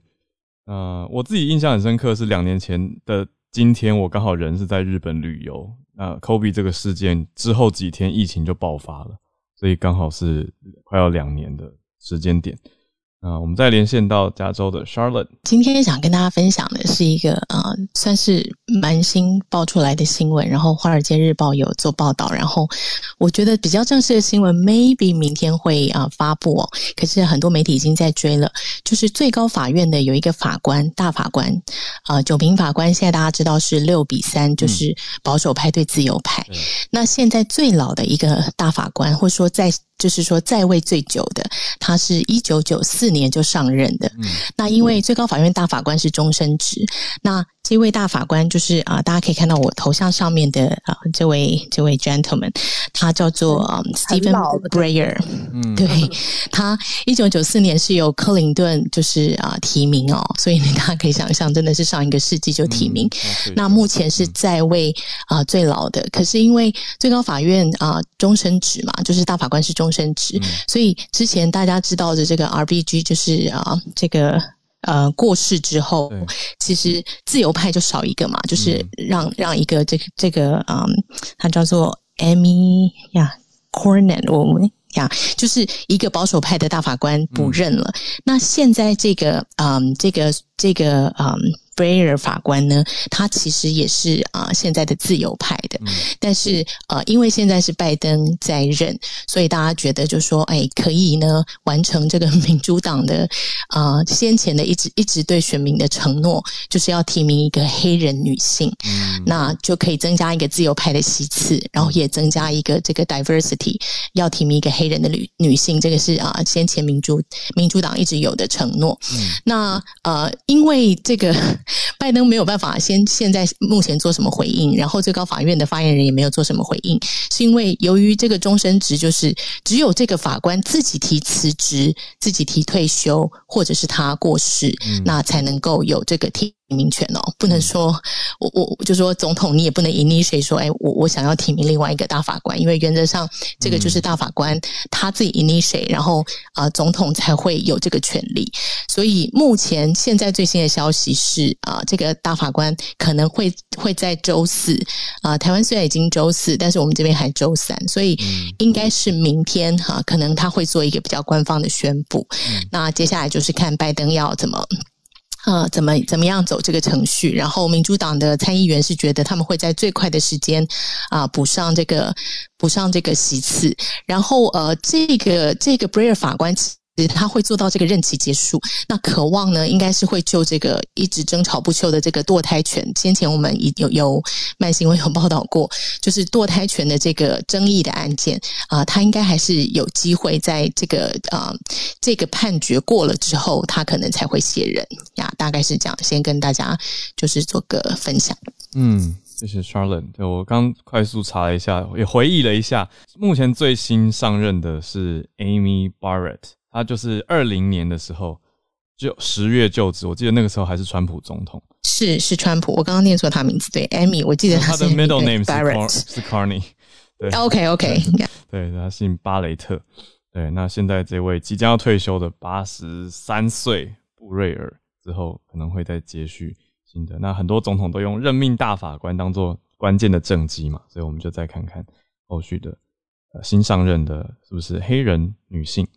呃，我自己印象很深刻，是两年前的今天，我刚好人是在日本旅游。那 Kobe 这个事件之后几天，疫情就爆发了，所以刚好是快要两年的时间点。啊，我们再连线到加州的 Charlotte。今天想跟大家分享的是一个呃，算是蛮新爆出来的新闻，然后《华尔街日报》有做报道，然后我觉得比较正式的新闻，maybe 明天会啊发布哦。可是很多媒体已经在追了，就是最高法院的有一个法官，大法官啊，九名法官，现在大家知道是六比三，就是保守派对自由派。那现在最老的一个大法官，或者说在。就是说，在位最久的，他是一九九四年就上任的。那因为最高法院大法官是终身制，那。这位大法官就是啊，大家可以看到我头像上面的啊，这位这位 gentleman，他叫做 Stephen Breyer。嗯，对 他一九九四年是由克林顿就是啊提名哦，所以大家可以想象，真的是上一个世纪就提名。那目前是在位啊最老的，可是因为最高法院啊终身职嘛，就是大法官是终身职，所以之前大家知道的这个 RBG 就是啊这个。呃，过世之后，其实自由派就少一个嘛，就是让让一个这个这个嗯，他叫做 Amy 呀，Cornet，我们呀，就是一个保守派的大法官不认了。那现在这个嗯，这个这个嗯。布雷尔法官呢，他其实也是啊现在的自由派的，但是呃，因为现在是拜登在任，所以大家觉得就说，哎，可以呢完成这个民主党的啊先前的一直一直对选民的承诺，就是要提名一个黑人女性，那就可以增加一个自由派的席次，然后也增加一个这个 diversity，要提名一个黑人的女女性，这个是啊先前民主民主党一直有的承诺。那呃，因为这个。拜登没有办法先现在目前做什么回应，然后最高法院的发言人也没有做什么回应，是因为由于这个终身职就是只有这个法官自己提辞职、自己提退休，或者是他过世，那才能够有这个提。提名权哦，不能说我我就说总统，你也不能 initiate 说，哎，我我想要提名另外一个大法官，因为原则上这个就是大法官他自己 initiate，然后啊，总统才会有这个权利。所以目前现在最新的消息是啊，这个大法官可能会会在周四啊，台湾虽然已经周四，但是我们这边还周三，所以应该是明天哈，可能他会做一个比较官方的宣布。那接下来就是看拜登要怎么。啊，怎么怎么样走这个程序？然后民主党的参议员是觉得他们会在最快的时间啊补上这个补上这个席次。然后呃，这个这个 Breyer 法官。他会做到这个任期结束。那渴望呢，应该是会就这个一直争吵不休的这个堕胎权。先前我们有有慢新闻有报道过，就是堕胎权的这个争议的案件啊，他应该还是有机会在这个啊这个判决过了之后，他可能才会卸任呀。大概是这样，先跟大家就是做个分享。嗯，谢谢 Charlotte。对我刚快速查了一下，也回忆了一下，目前最新上任的是 Amy Barrett，她就是二零年的时候就十月就职，我记得那个时候还是川普总统。是是川普，我刚刚念错他名字，对，Amy，我记得他的 middle name 是 Carney，对，OK OK，对，他姓巴雷特。对，那现在这位即将要退休的八十三岁布瑞尔之后，可能会再接续新的。那很多总统都用任命大法官当做关键的政绩嘛，所以我们就再看看后续的呃新上任的是不是黑人女性。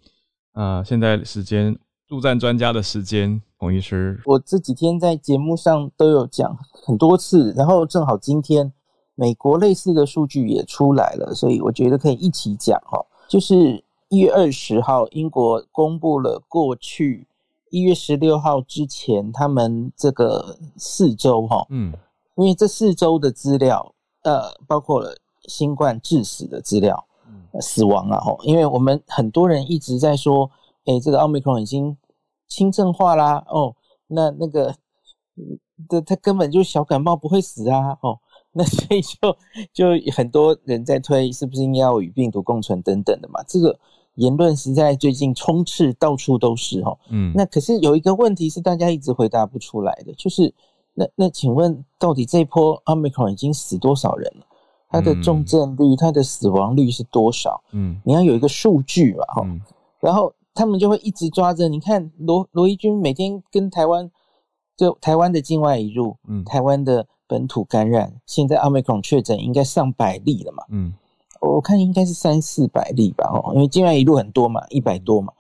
那现在时间助战专家的时间，洪医师，我这几天在节目上都有讲很多次，然后正好今天美国类似的数据也出来了，所以我觉得可以一起讲哦，就是。一月二十号，英国公布了过去一月十六号之前他们这个四周哈，嗯，因为这四周的资料，呃，包括了新冠致死的资料，死亡啊，吼，因为我们很多人一直在说，哎，这个奥密克戎已经轻症化啦，哦，那那个，这他根本就小感冒不会死啊，哦，那所以就就很多人在推是不是应该要与病毒共存等等的嘛，这个。言论实在最近充斥到处都是哈，嗯，那可是有一个问题是大家一直回答不出来的，就是那那请问到底这一波奥密克戎已经死多少人了？它的重症率、它的死亡率是多少？嗯，你要有一个数据嘛，哈，然后他们就会一直抓着。你看罗罗伊军每天跟台湾就台湾的境外移入，嗯，台湾的本土感染，现在 omicron 确诊应该上百例了嘛，嗯。我看应该是三四百例吧，哦，因为境外一路很多嘛，一百多嘛，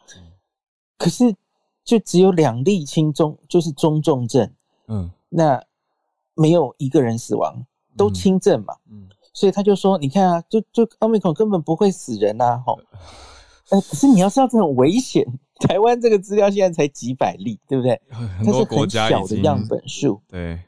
可是就只有两例轻中，就是中重症，嗯，那没有一个人死亡，都轻症嘛，嗯，所以他就说，你看啊，就就奥密克戎根本不会死人呐，吼，呃，可是你要知道这很危险，台湾这个资料现在才几百例，对不对？它是很小的样本数，对，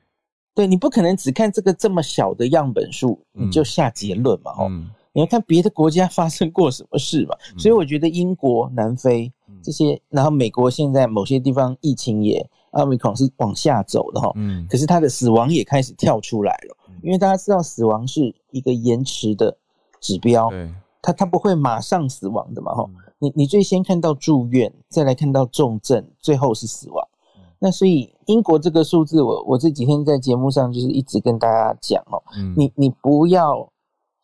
对你不可能只看这个这么小的样本数，你就下结论嘛，吼。你要看别的国家发生过什么事嘛？所以我觉得英国、南非这些，然后美国现在某些地方疫情也奥密克戎是往下走的哈。嗯。可是它的死亡也开始跳出来了，因为大家知道死亡是一个延迟的指标，对，它它不会马上死亡的嘛哈。你你最先看到住院，再来看到重症，最后是死亡。那所以英国这个数字，我我这几天在节目上就是一直跟大家讲哦，你你不要。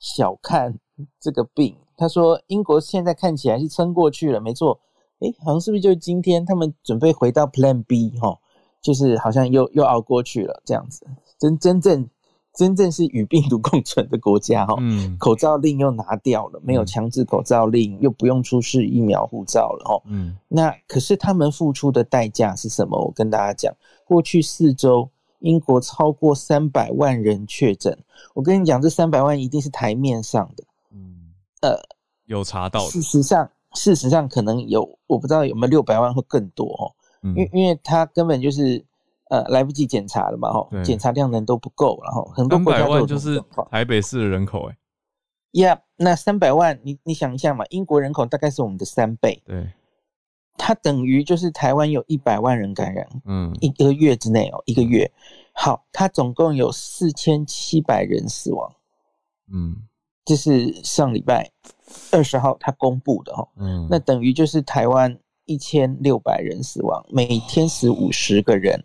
小看这个病，他说英国现在看起来是撑过去了，没错。诶，好像是不是就是今天他们准备回到 Plan B 哈，就是好像又又熬过去了这样子。真真正真正是与病毒共存的国家哈，嗯，口罩令又拿掉了，没有强制口罩令，又不用出示疫苗护照了哈，嗯。那可是他们付出的代价是什么？我跟大家讲，过去四周。英国超过三百万人确诊，我跟你讲，这三百万一定是台面上的。嗯，呃，有查到。事实上，事实上可能有，我不知道有没有六百万或更多哦。因为，因为他根本就是呃来不及检查了嘛，哈，检查量能都不够，然后很多国家都就是台北市的人口，哎，Yeah，那三百万，你你想一下嘛，英国人口大概是我们的三倍，对。它等于就是台湾有一百万人感染，嗯，一个月之内哦，一个月，好，它总共有四千七百人死亡，嗯，这是上礼拜二十号它公布的哈，嗯，那等于就是台湾一千六百人死亡，每天死五十个人。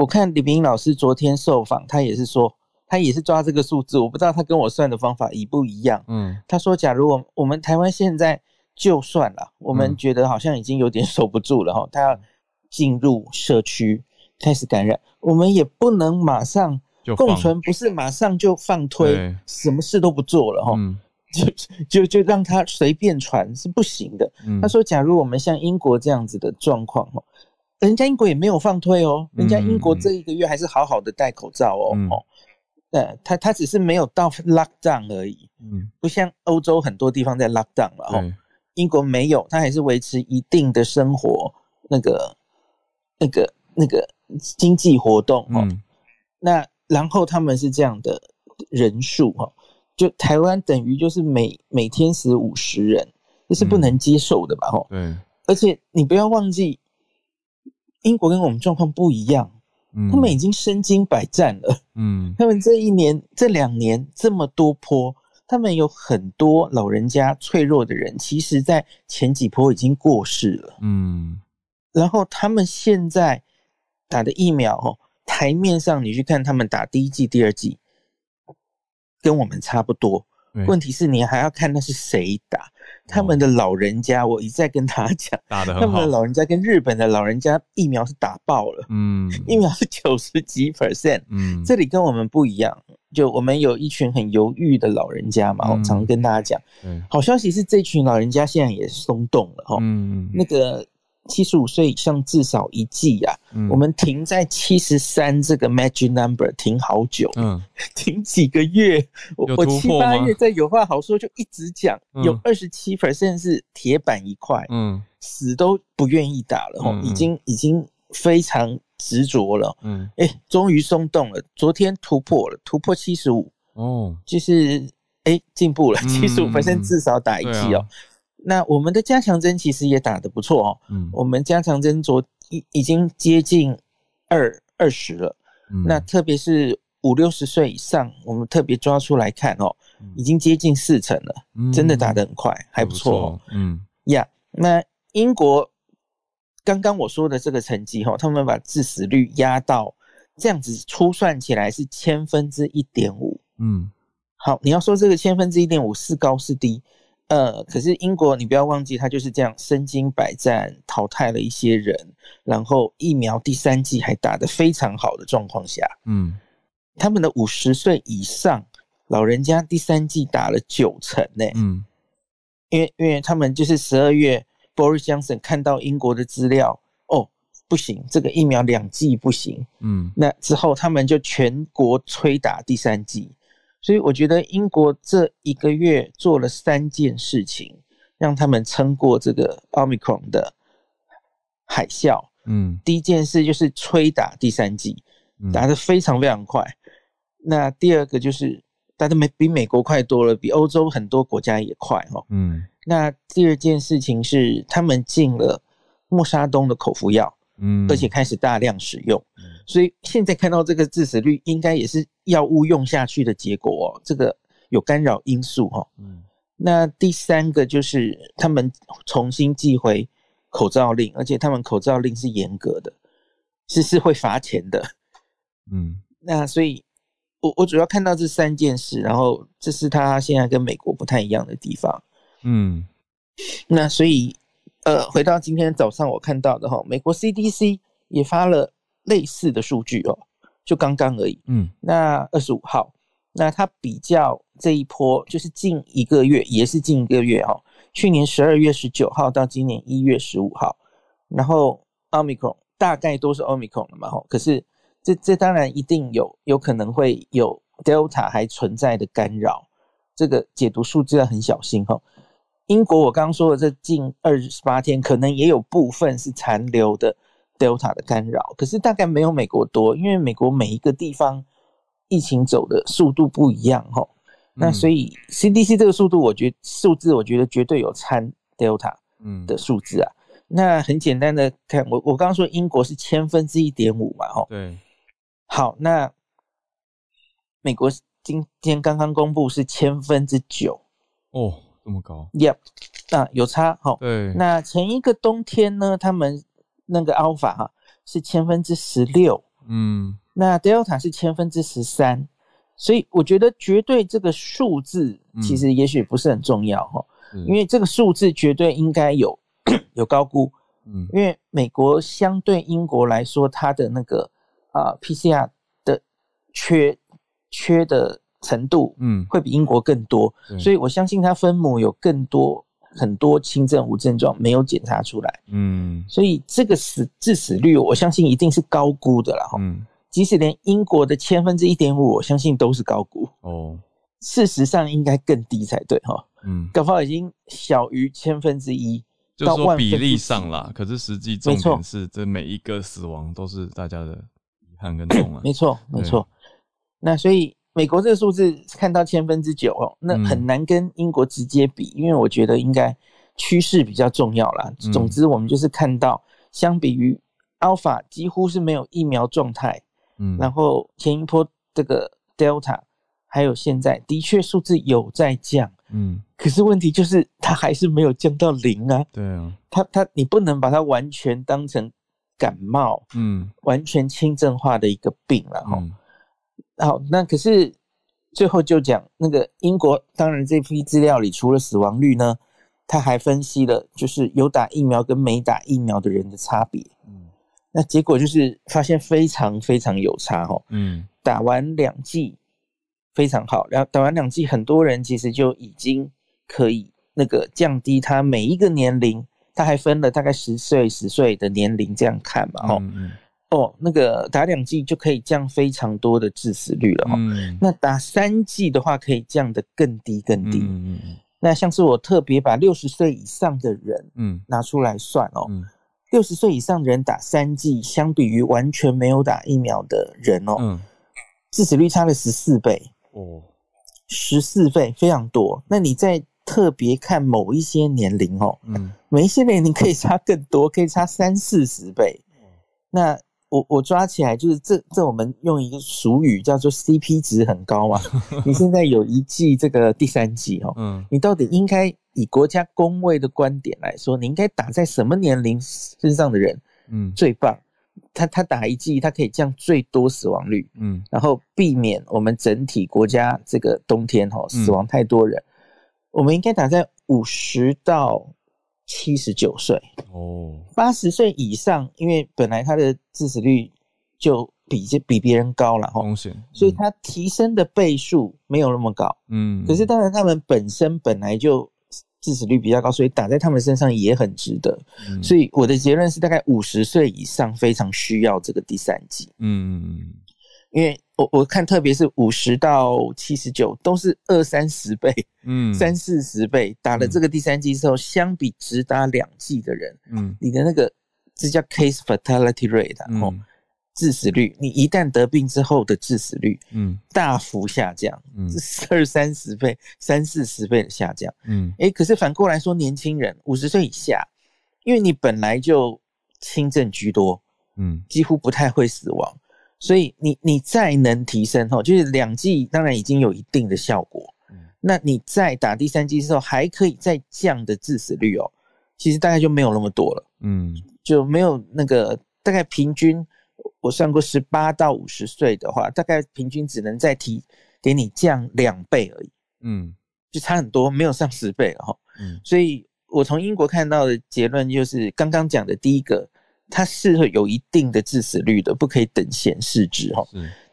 我看李明老师昨天受访，他也是说，他也是抓这个数字，我不知道他跟我算的方法一不一样，嗯，他说，假如我我们台湾现在。就算了，我们觉得好像已经有点 守不住了哈，他要进入社区开始感染，我们也不能马上共存，不是马上就放推，什么事都不做了哈，就就就让他随便传是不行的。他说，假如我们像英国这样子的状况哈，人家英国也没有放退哦，人家英国这一个月还是好好的戴口罩哦，哦，呃，他他只是没有到 lockdown 而已，嗯，不像欧洲很多地方在 lockdown 了哦。英国没有，他还是维持一定的生活那个、那个、那个经济活动哦。那然后他们是这样的人数哈，就台湾等于就是每每天死五十人，这是不能接受的吧？哈。对。而且你不要忘记，英国跟我们状况不一样，他们已经身经百战了。嗯，他们这一年、这两年这么多坡，他们有很多老人家、脆弱的人，其实在前几波已经过世了。嗯，然后他们现在打的疫苗，哦，台面上你去看他们打第一季、第二季，跟我们差不多。问题是你还要看那是谁打，他们的老人家，我一再跟他讲，打的他们的老人家跟日本的老人家疫苗是打爆了，嗯，疫苗是九十几 percent，嗯，这里跟我们不一样，就我们有一群很犹豫的老人家嘛，我常跟大家讲，好消息是这群老人家现在也松动了哈，嗯，那个。七十五岁以上至少一季呀，我们停在七十三这个 magic number 停好久，嗯，停几个月，我我七八月在有话好说就一直讲，有二十七 percent 是铁板一块，嗯，死都不愿意打了，哦，已经已经非常执着了，嗯，哎，终于松动了，昨天突破了，突破七十五，哦，就是哎进步了，七十五 percent 至少打一季哦。那我们的加强针其实也打得不错哦，嗯，我们加强针昨已已经接近二二十了，嗯，那特别是五六十岁以上，我们特别抓出来看哦，已经接近四成了，真的打得很快，还不错哦，嗯。呀，那英国刚刚我说的这个成绩哈，他们把致死率压到这样子，初算起来是千分之一点五，嗯，好，你要说这个千分之一点五是高是低？呃，可是英国，你不要忘记，他就是这样身经百战，淘汰了一些人，然后疫苗第三季还打得非常好的状况下，嗯，他们的五十岁以上老人家第三季打了九成呢，嗯，因为因为他们就是十二月，Boris Johnson 看到英国的资料，哦，不行，这个疫苗两剂不行，嗯，那之后他们就全国催打第三剂。所以我觉得英国这一个月做了三件事情，让他们撑过这个奥密克戎的海啸。嗯，第一件事就是吹打第三季，打得非常非常快。那第二个就是打得美比美国快多了，比欧洲很多国家也快哈。嗯，那第二件事情是他们进了莫沙东的口服药。嗯，而且开始大量使用，所以现在看到这个致死率，应该也是药物用下去的结果哦。这个有干扰因素哈。嗯，那第三个就是他们重新寄回口罩令，而且他们口罩令是严格的，是是会罚钱的。嗯，那所以，我我主要看到这三件事，然后这是他现在跟美国不太一样的地方。嗯，那所以。呃，回到今天早上我看到的哈，美国 CDC 也发了类似的数据哦，就刚刚而已。嗯，那二十五号，那它比较这一波就是近一个月，也是近一个月哦，去年十二月十九号到今年一月十五号，然后奥密克戎大概都是奥密克戎了嘛哈，可是这这当然一定有有可能会有 Delta 还存在的干扰，这个解读数字要很小心哈。英国，我刚刚说的这近二十八天，可能也有部分是残留的 Delta 的干扰，可是大概没有美国多，因为美国每一个地方疫情走的速度不一样哈。那所以 CDC 这个速度，我觉数字我觉得绝对有参 Delta 嗯的数字啊。那很简单的看，我我刚刚说英国是千分之一点五嘛，哈。对。好，那美国今天刚刚公布是千分之九哦。这么高，Yep，那有差哈。对，那前一个冬天呢，他们那个 Alpha 哈是千分之十六，嗯，那 Delta 是千分之十三，所以我觉得绝对这个数字其实也许不是很重要哈，因为这个数字绝对应该有有高估，嗯，因为美国相对英国来说，它的那个啊 PCR 的缺缺的。程度，嗯，会比英国更多，所以我相信它分母有更多很多轻症无症状没有检查出来，嗯，所以这个死致死率，我相信一定是高估的了，嗯，即使连英国的千分之一点五，我相信都是高估，哦，事实上应该更低才对，哈，嗯，搞不好已经小于千分之一，就说比例上啦，可是实际重点是这每一个死亡都是大家的遗憾跟痛啊，没错，没错，那所以。美国这个数字看到千分之九哦，那很难跟英国直接比，因为我觉得应该趋势比较重要啦。总之，我们就是看到相比于 Alpha 几乎是没有疫苗状态，嗯，然后前一波这个 Delta，还有现在的确数字有在降，嗯，可是问题就是它还是没有降到零啊，对啊，它它你不能把它完全当成感冒，嗯，完全轻症化的一个病了哈，好，那可是最后就讲那个英国，当然这批资料里除了死亡率呢，他还分析了就是有打疫苗跟没打疫苗的人的差别。嗯那结果就是发现非常非常有差哈，嗯，打完两剂非常好，然后打完两剂，很多人其实就已经可以那个降低他每一个年龄，他还分了大概十岁十岁的年龄这样看嘛，哈，哦，那个打两剂就可以降非常多的致死率了哈，那打三剂的话可以降得更低更低，嗯嗯，那像是我特别把六十岁以上的人，嗯，拿出来算哦。六十岁以上的人打三剂，相比于完全没有打疫苗的人哦，嗯，致死率差了十四倍。哦，十四倍非常多。那你再特别看某一些年龄哦，嗯，每一些年龄可以差更多，可以差三四十倍。那我我抓起来就是这这，我们用一个俗语叫做 CP 值很高嘛。你现在有一季这个第三季哦，嗯，你到底应该？以国家工位的观点来说，你应该打在什么年龄身上的人，嗯，最棒。他他打一剂，他可以降最多死亡率，嗯，然后避免我们整体国家这个冬天哈死亡太多人。我们应该打在五十到七十九岁哦，八十岁以上，因为本来他的致死率就比这比别人高了哈，风险，所以他提升的倍数没有那么高，嗯，可是当然他们本身本来就。致死率比较高，所以打在他们身上也很值得。所以我的结论是，大概五十岁以上非常需要这个第三剂。嗯，因为我我看，特别是五十到七十九，都是二三十倍，嗯，三四十倍打了这个第三剂之后，相比只打两剂的人，嗯，你的那个这叫 case fatality rate，哦。致死率，你一旦得病之后的致死率，嗯，大幅下降，嗯，是二三十倍、三四十倍的下降，嗯，哎，可是反过来说，年轻人五十岁以下，因为你本来就轻症居多，嗯，几乎不太会死亡，所以你你再能提升哦，就是两剂当然已经有一定的效果，嗯，那你再打第三剂之后还可以再降的致死率哦，其实大概就没有那么多了，嗯，就没有那个大概平均。我算过，十八到五十岁的话，大概平均只能再提给你降两倍而已，嗯，就差很多，没有上十倍了哈。嗯，所以我从英国看到的结论就是刚刚讲的第一个，它是会有一定的致死率的，不可以等闲视之哈。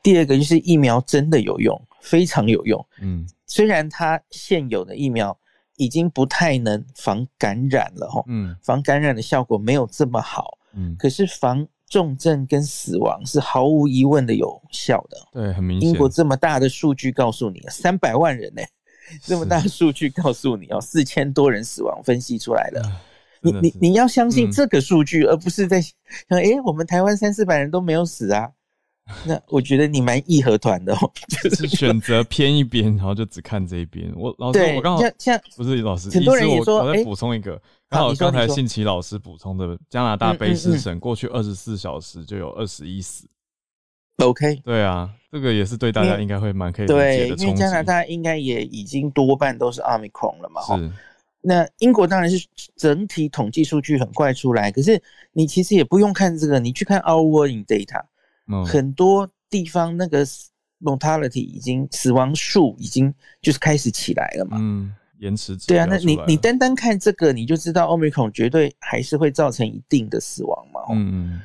第二个就是疫苗真的有用，非常有用。嗯，虽然它现有的疫苗已经不太能防感染了哈，嗯，防感染的效果没有这么好，嗯，可是防重症跟死亡是毫无疑问的有效的，对，很明显。英国这么大的数据告诉你，三百万人呢，这么大的数据告诉你哦，四千多人死亡，分析出来了。你你你要相信这个数据，而不是在想，哎，我们台湾三四百人都没有死啊。那我觉得你蛮义和团的哦，就是选择偏一边，然后就只看这一边。我老师，我刚好像像不是老师，很多人也说，我再补充一个，刚好刚才信奇老师补充的，加拿大卑诗省过去二十四小时就有二十一死。OK，对啊，这个也是对大家应该会蛮可以理解的因为加拿大应该也已经多半都是阿米克了嘛。是。那英国当然是整体统计数据很快出来，可是你其实也不用看这个，你去看 Our Working Data。很多地方那个 mortality 已经死亡数已经就是开始起来了嘛，嗯，延迟对啊，那你你单单看这个你就知道 omicron 绝对还是会造成一定的死亡嘛，嗯，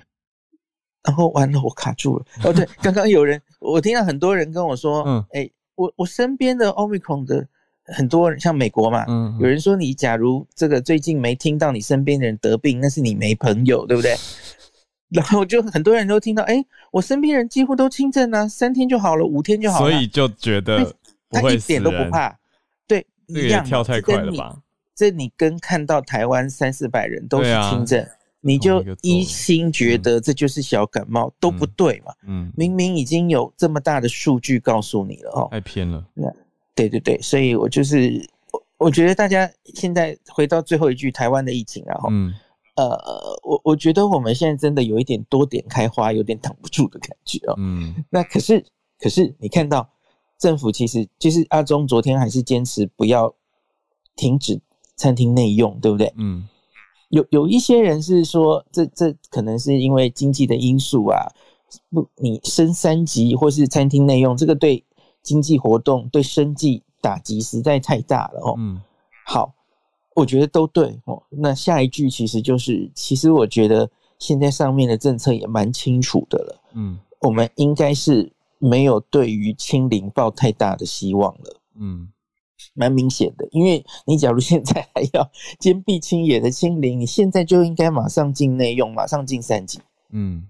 然后完了我卡住了，哦对，刚刚有人我听到很多人跟我说，嗯，哎，我我身边的 omicron 的很多人像美国嘛，嗯，有人说你假如这个最近没听到你身边的人得病，那是你没朋友，对不对？然后就很多人都听到，哎，我身边人几乎都轻症啊，三天就好了，五天就好了，所以就觉得他一点都不怕，对，一样跳太快了吧？这你跟看到台湾三四百人都是轻症，你就一心觉得这就是小感冒，都不对嘛？嗯，明明已经有这么大的数据告诉你了哦，太偏了。那对对对，所以我就是我，我觉得大家现在回到最后一句台湾的疫情啊，嗯。呃，我我觉得我们现在真的有一点多点开花，有点挡不住的感觉哦。嗯，那可是可是你看到政府其实就是阿中昨天还是坚持不要停止餐厅内用，对不对？嗯，有有一些人是说，这这可能是因为经济的因素啊，不，你升三级或是餐厅内用，这个对经济活动对生计打击实在太大了哦。嗯，好。我觉得都对哦。那下一句其实就是，其实我觉得现在上面的政策也蛮清楚的了。嗯，我们应该是没有对于清零抱太大的希望了。嗯，蛮明显的，因为你假如现在还要坚壁清野的清零，你现在就应该马上进内用，马上进三级。嗯，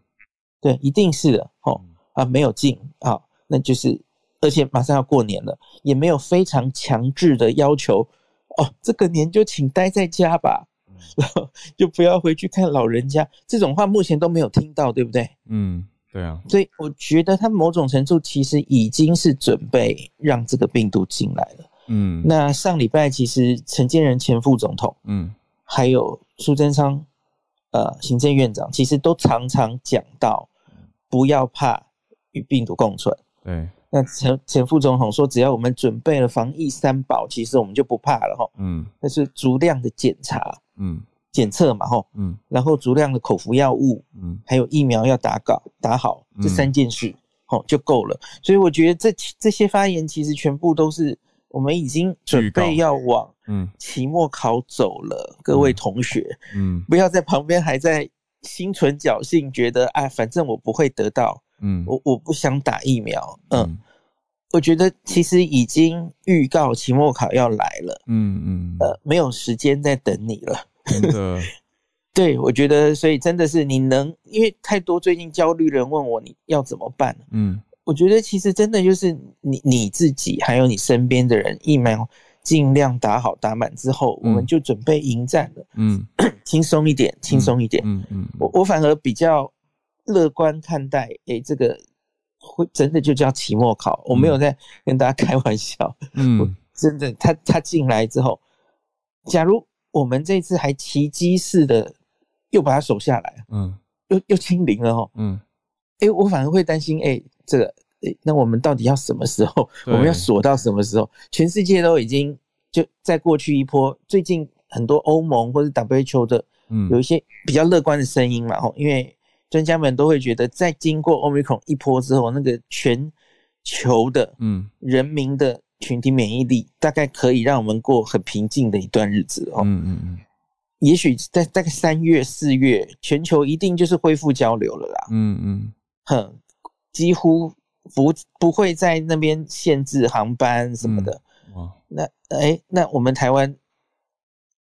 对，一定是的。哦啊，没有进啊，那就是，而且马上要过年了，也没有非常强制的要求。哦，这个年就请待在家吧，然后 就不要回去看老人家。这种话目前都没有听到，对不对？嗯，对啊。所以我觉得他某种程度其实已经是准备让这个病毒进来了。嗯，那上礼拜其实陈建仁前副总统，嗯，还有苏贞昌，呃，行政院长，其实都常常讲到不要怕与病毒共存。对。那前前副总统说，只要我们准备了防疫三宝，其实我们就不怕了哈。嗯，那是足量的检查，嗯，检测嘛哈，嗯，然后足量的口服药物，嗯，还有疫苗要打搞打好，这三件事，哦就够了。所以我觉得这这些发言其实全部都是我们已经准备要往嗯。期末考走了，各位同学，嗯，不要在旁边还在心存侥幸，觉得哎，反正我不会得到。嗯，我我不想打疫苗。嗯，我觉得其实已经预告期末考要来了。嗯嗯，呃，没有时间再等你了。真的，对我觉得，所以真的是你能，因为太多最近焦虑人问我你要怎么办。嗯，我觉得其实真的就是你你自己还有你身边的人疫苗尽量打好打满之后，我们就准备迎战了。嗯，轻松一点，轻松一点。嗯嗯，我我反而比较。乐观看待，哎，这个会真的就叫期末考，我没有在跟大家开玩笑。嗯，真的，他他进来之后，假如我们这次还奇迹似的又把他守下来，嗯，又又清零了哈，嗯，哎，我反而会担心，哎，这个，哎，那我们到底要什么时候？我们要锁到什么时候？全世界都已经就在过去一波，最近很多欧盟或者 WHO 的，嗯，有一些比较乐观的声音嘛，吼，因为。专家们都会觉得，在经过 Omicron 一波之后，那个全球的嗯人民的群体免疫力大概可以让我们过很平静的一段日子哦。嗯嗯嗯。也许在大概三月四月，全球一定就是恢复交流了啦。嗯嗯。哼，几乎不不会在那边限制航班什么的。哇。那哎，那我们台湾。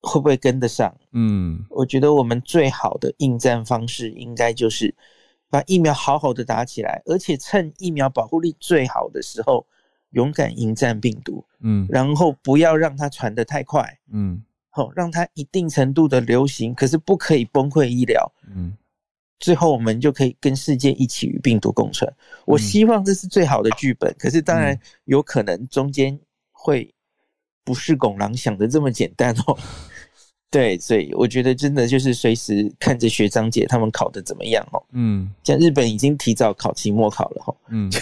会不会跟得上？嗯，我觉得我们最好的应战方式，应该就是把疫苗好好的打起来，而且趁疫苗保护力最好的时候，勇敢迎战病毒。嗯，然后不要让它传得太快。嗯，好，让它一定程度的流行，可是不可以崩溃医疗。嗯，最后我们就可以跟世界一起与病毒共存。我希望这是最好的剧本，可是当然有可能中间会。不是拱狼想的这么简单哦，对，所以我觉得真的就是随时看着学长姐他们考的怎么样哦，嗯，像日本已经提早考期末考了哈，嗯，就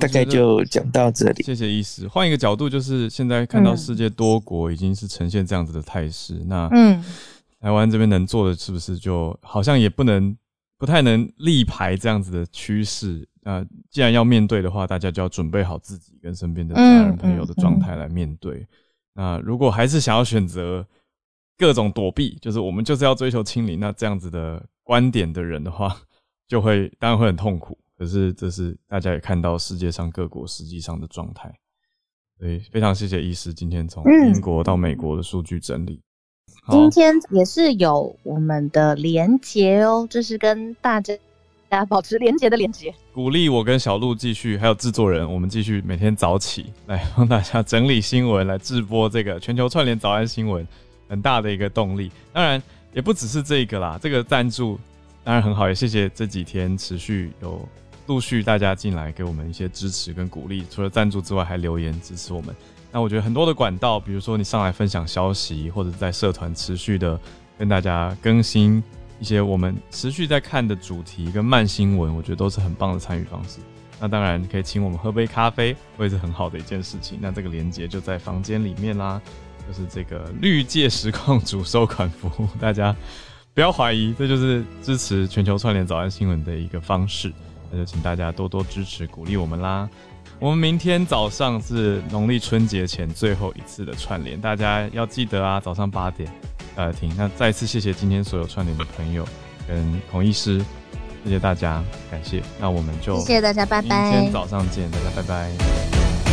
大概就讲到这里。谢谢医师。换一个角度，就是现在看到世界多国已经是呈现这样子的态势，那嗯，台湾这边能做的是不是就好像也不能不太能力排这样子的趋势？那既然要面对的话，大家就要准备好自己跟身边的家人朋友的状态来面对。那如果还是想要选择各种躲避，就是我们就是要追求清零，那这样子的观点的人的话，就会当然会很痛苦。可是这是大家也看到世界上各国实际上的状态。所以非常谢谢医师今天从英国到美国的数据整理。今天也是有我们的连结哦，这是跟大家。保持连接的连接，鼓励我跟小鹿继续，还有制作人，我们继续每天早起来帮大家整理新闻，来直播这个全球串联早安新闻，很大的一个动力。当然也不只是这个啦，这个赞助当然很好，也谢谢这几天持续有陆续大家进来给我们一些支持跟鼓励。除了赞助之外，还留言支持我们。那我觉得很多的管道，比如说你上来分享消息，或者在社团持续的跟大家更新一些我们持续在看的主题跟慢新闻，我觉得都是很棒的参与方式。那当然可以请我们喝杯咖啡，会是很好的一件事情。那这个连接就在房间里面啦，就是这个绿界实况主收款服务，大家不要怀疑，这就是支持全球串联早安新闻的一个方式。那就请大家多多支持鼓励我们啦。我们明天早上是农历春节前最后一次的串联，大家要记得啊，早上八点呃听。那再次谢谢今天所有串联的朋友跟孔医师。谢谢大家，感谢。那我们就谢谢大家，拜拜。今天早上见，大家拜拜。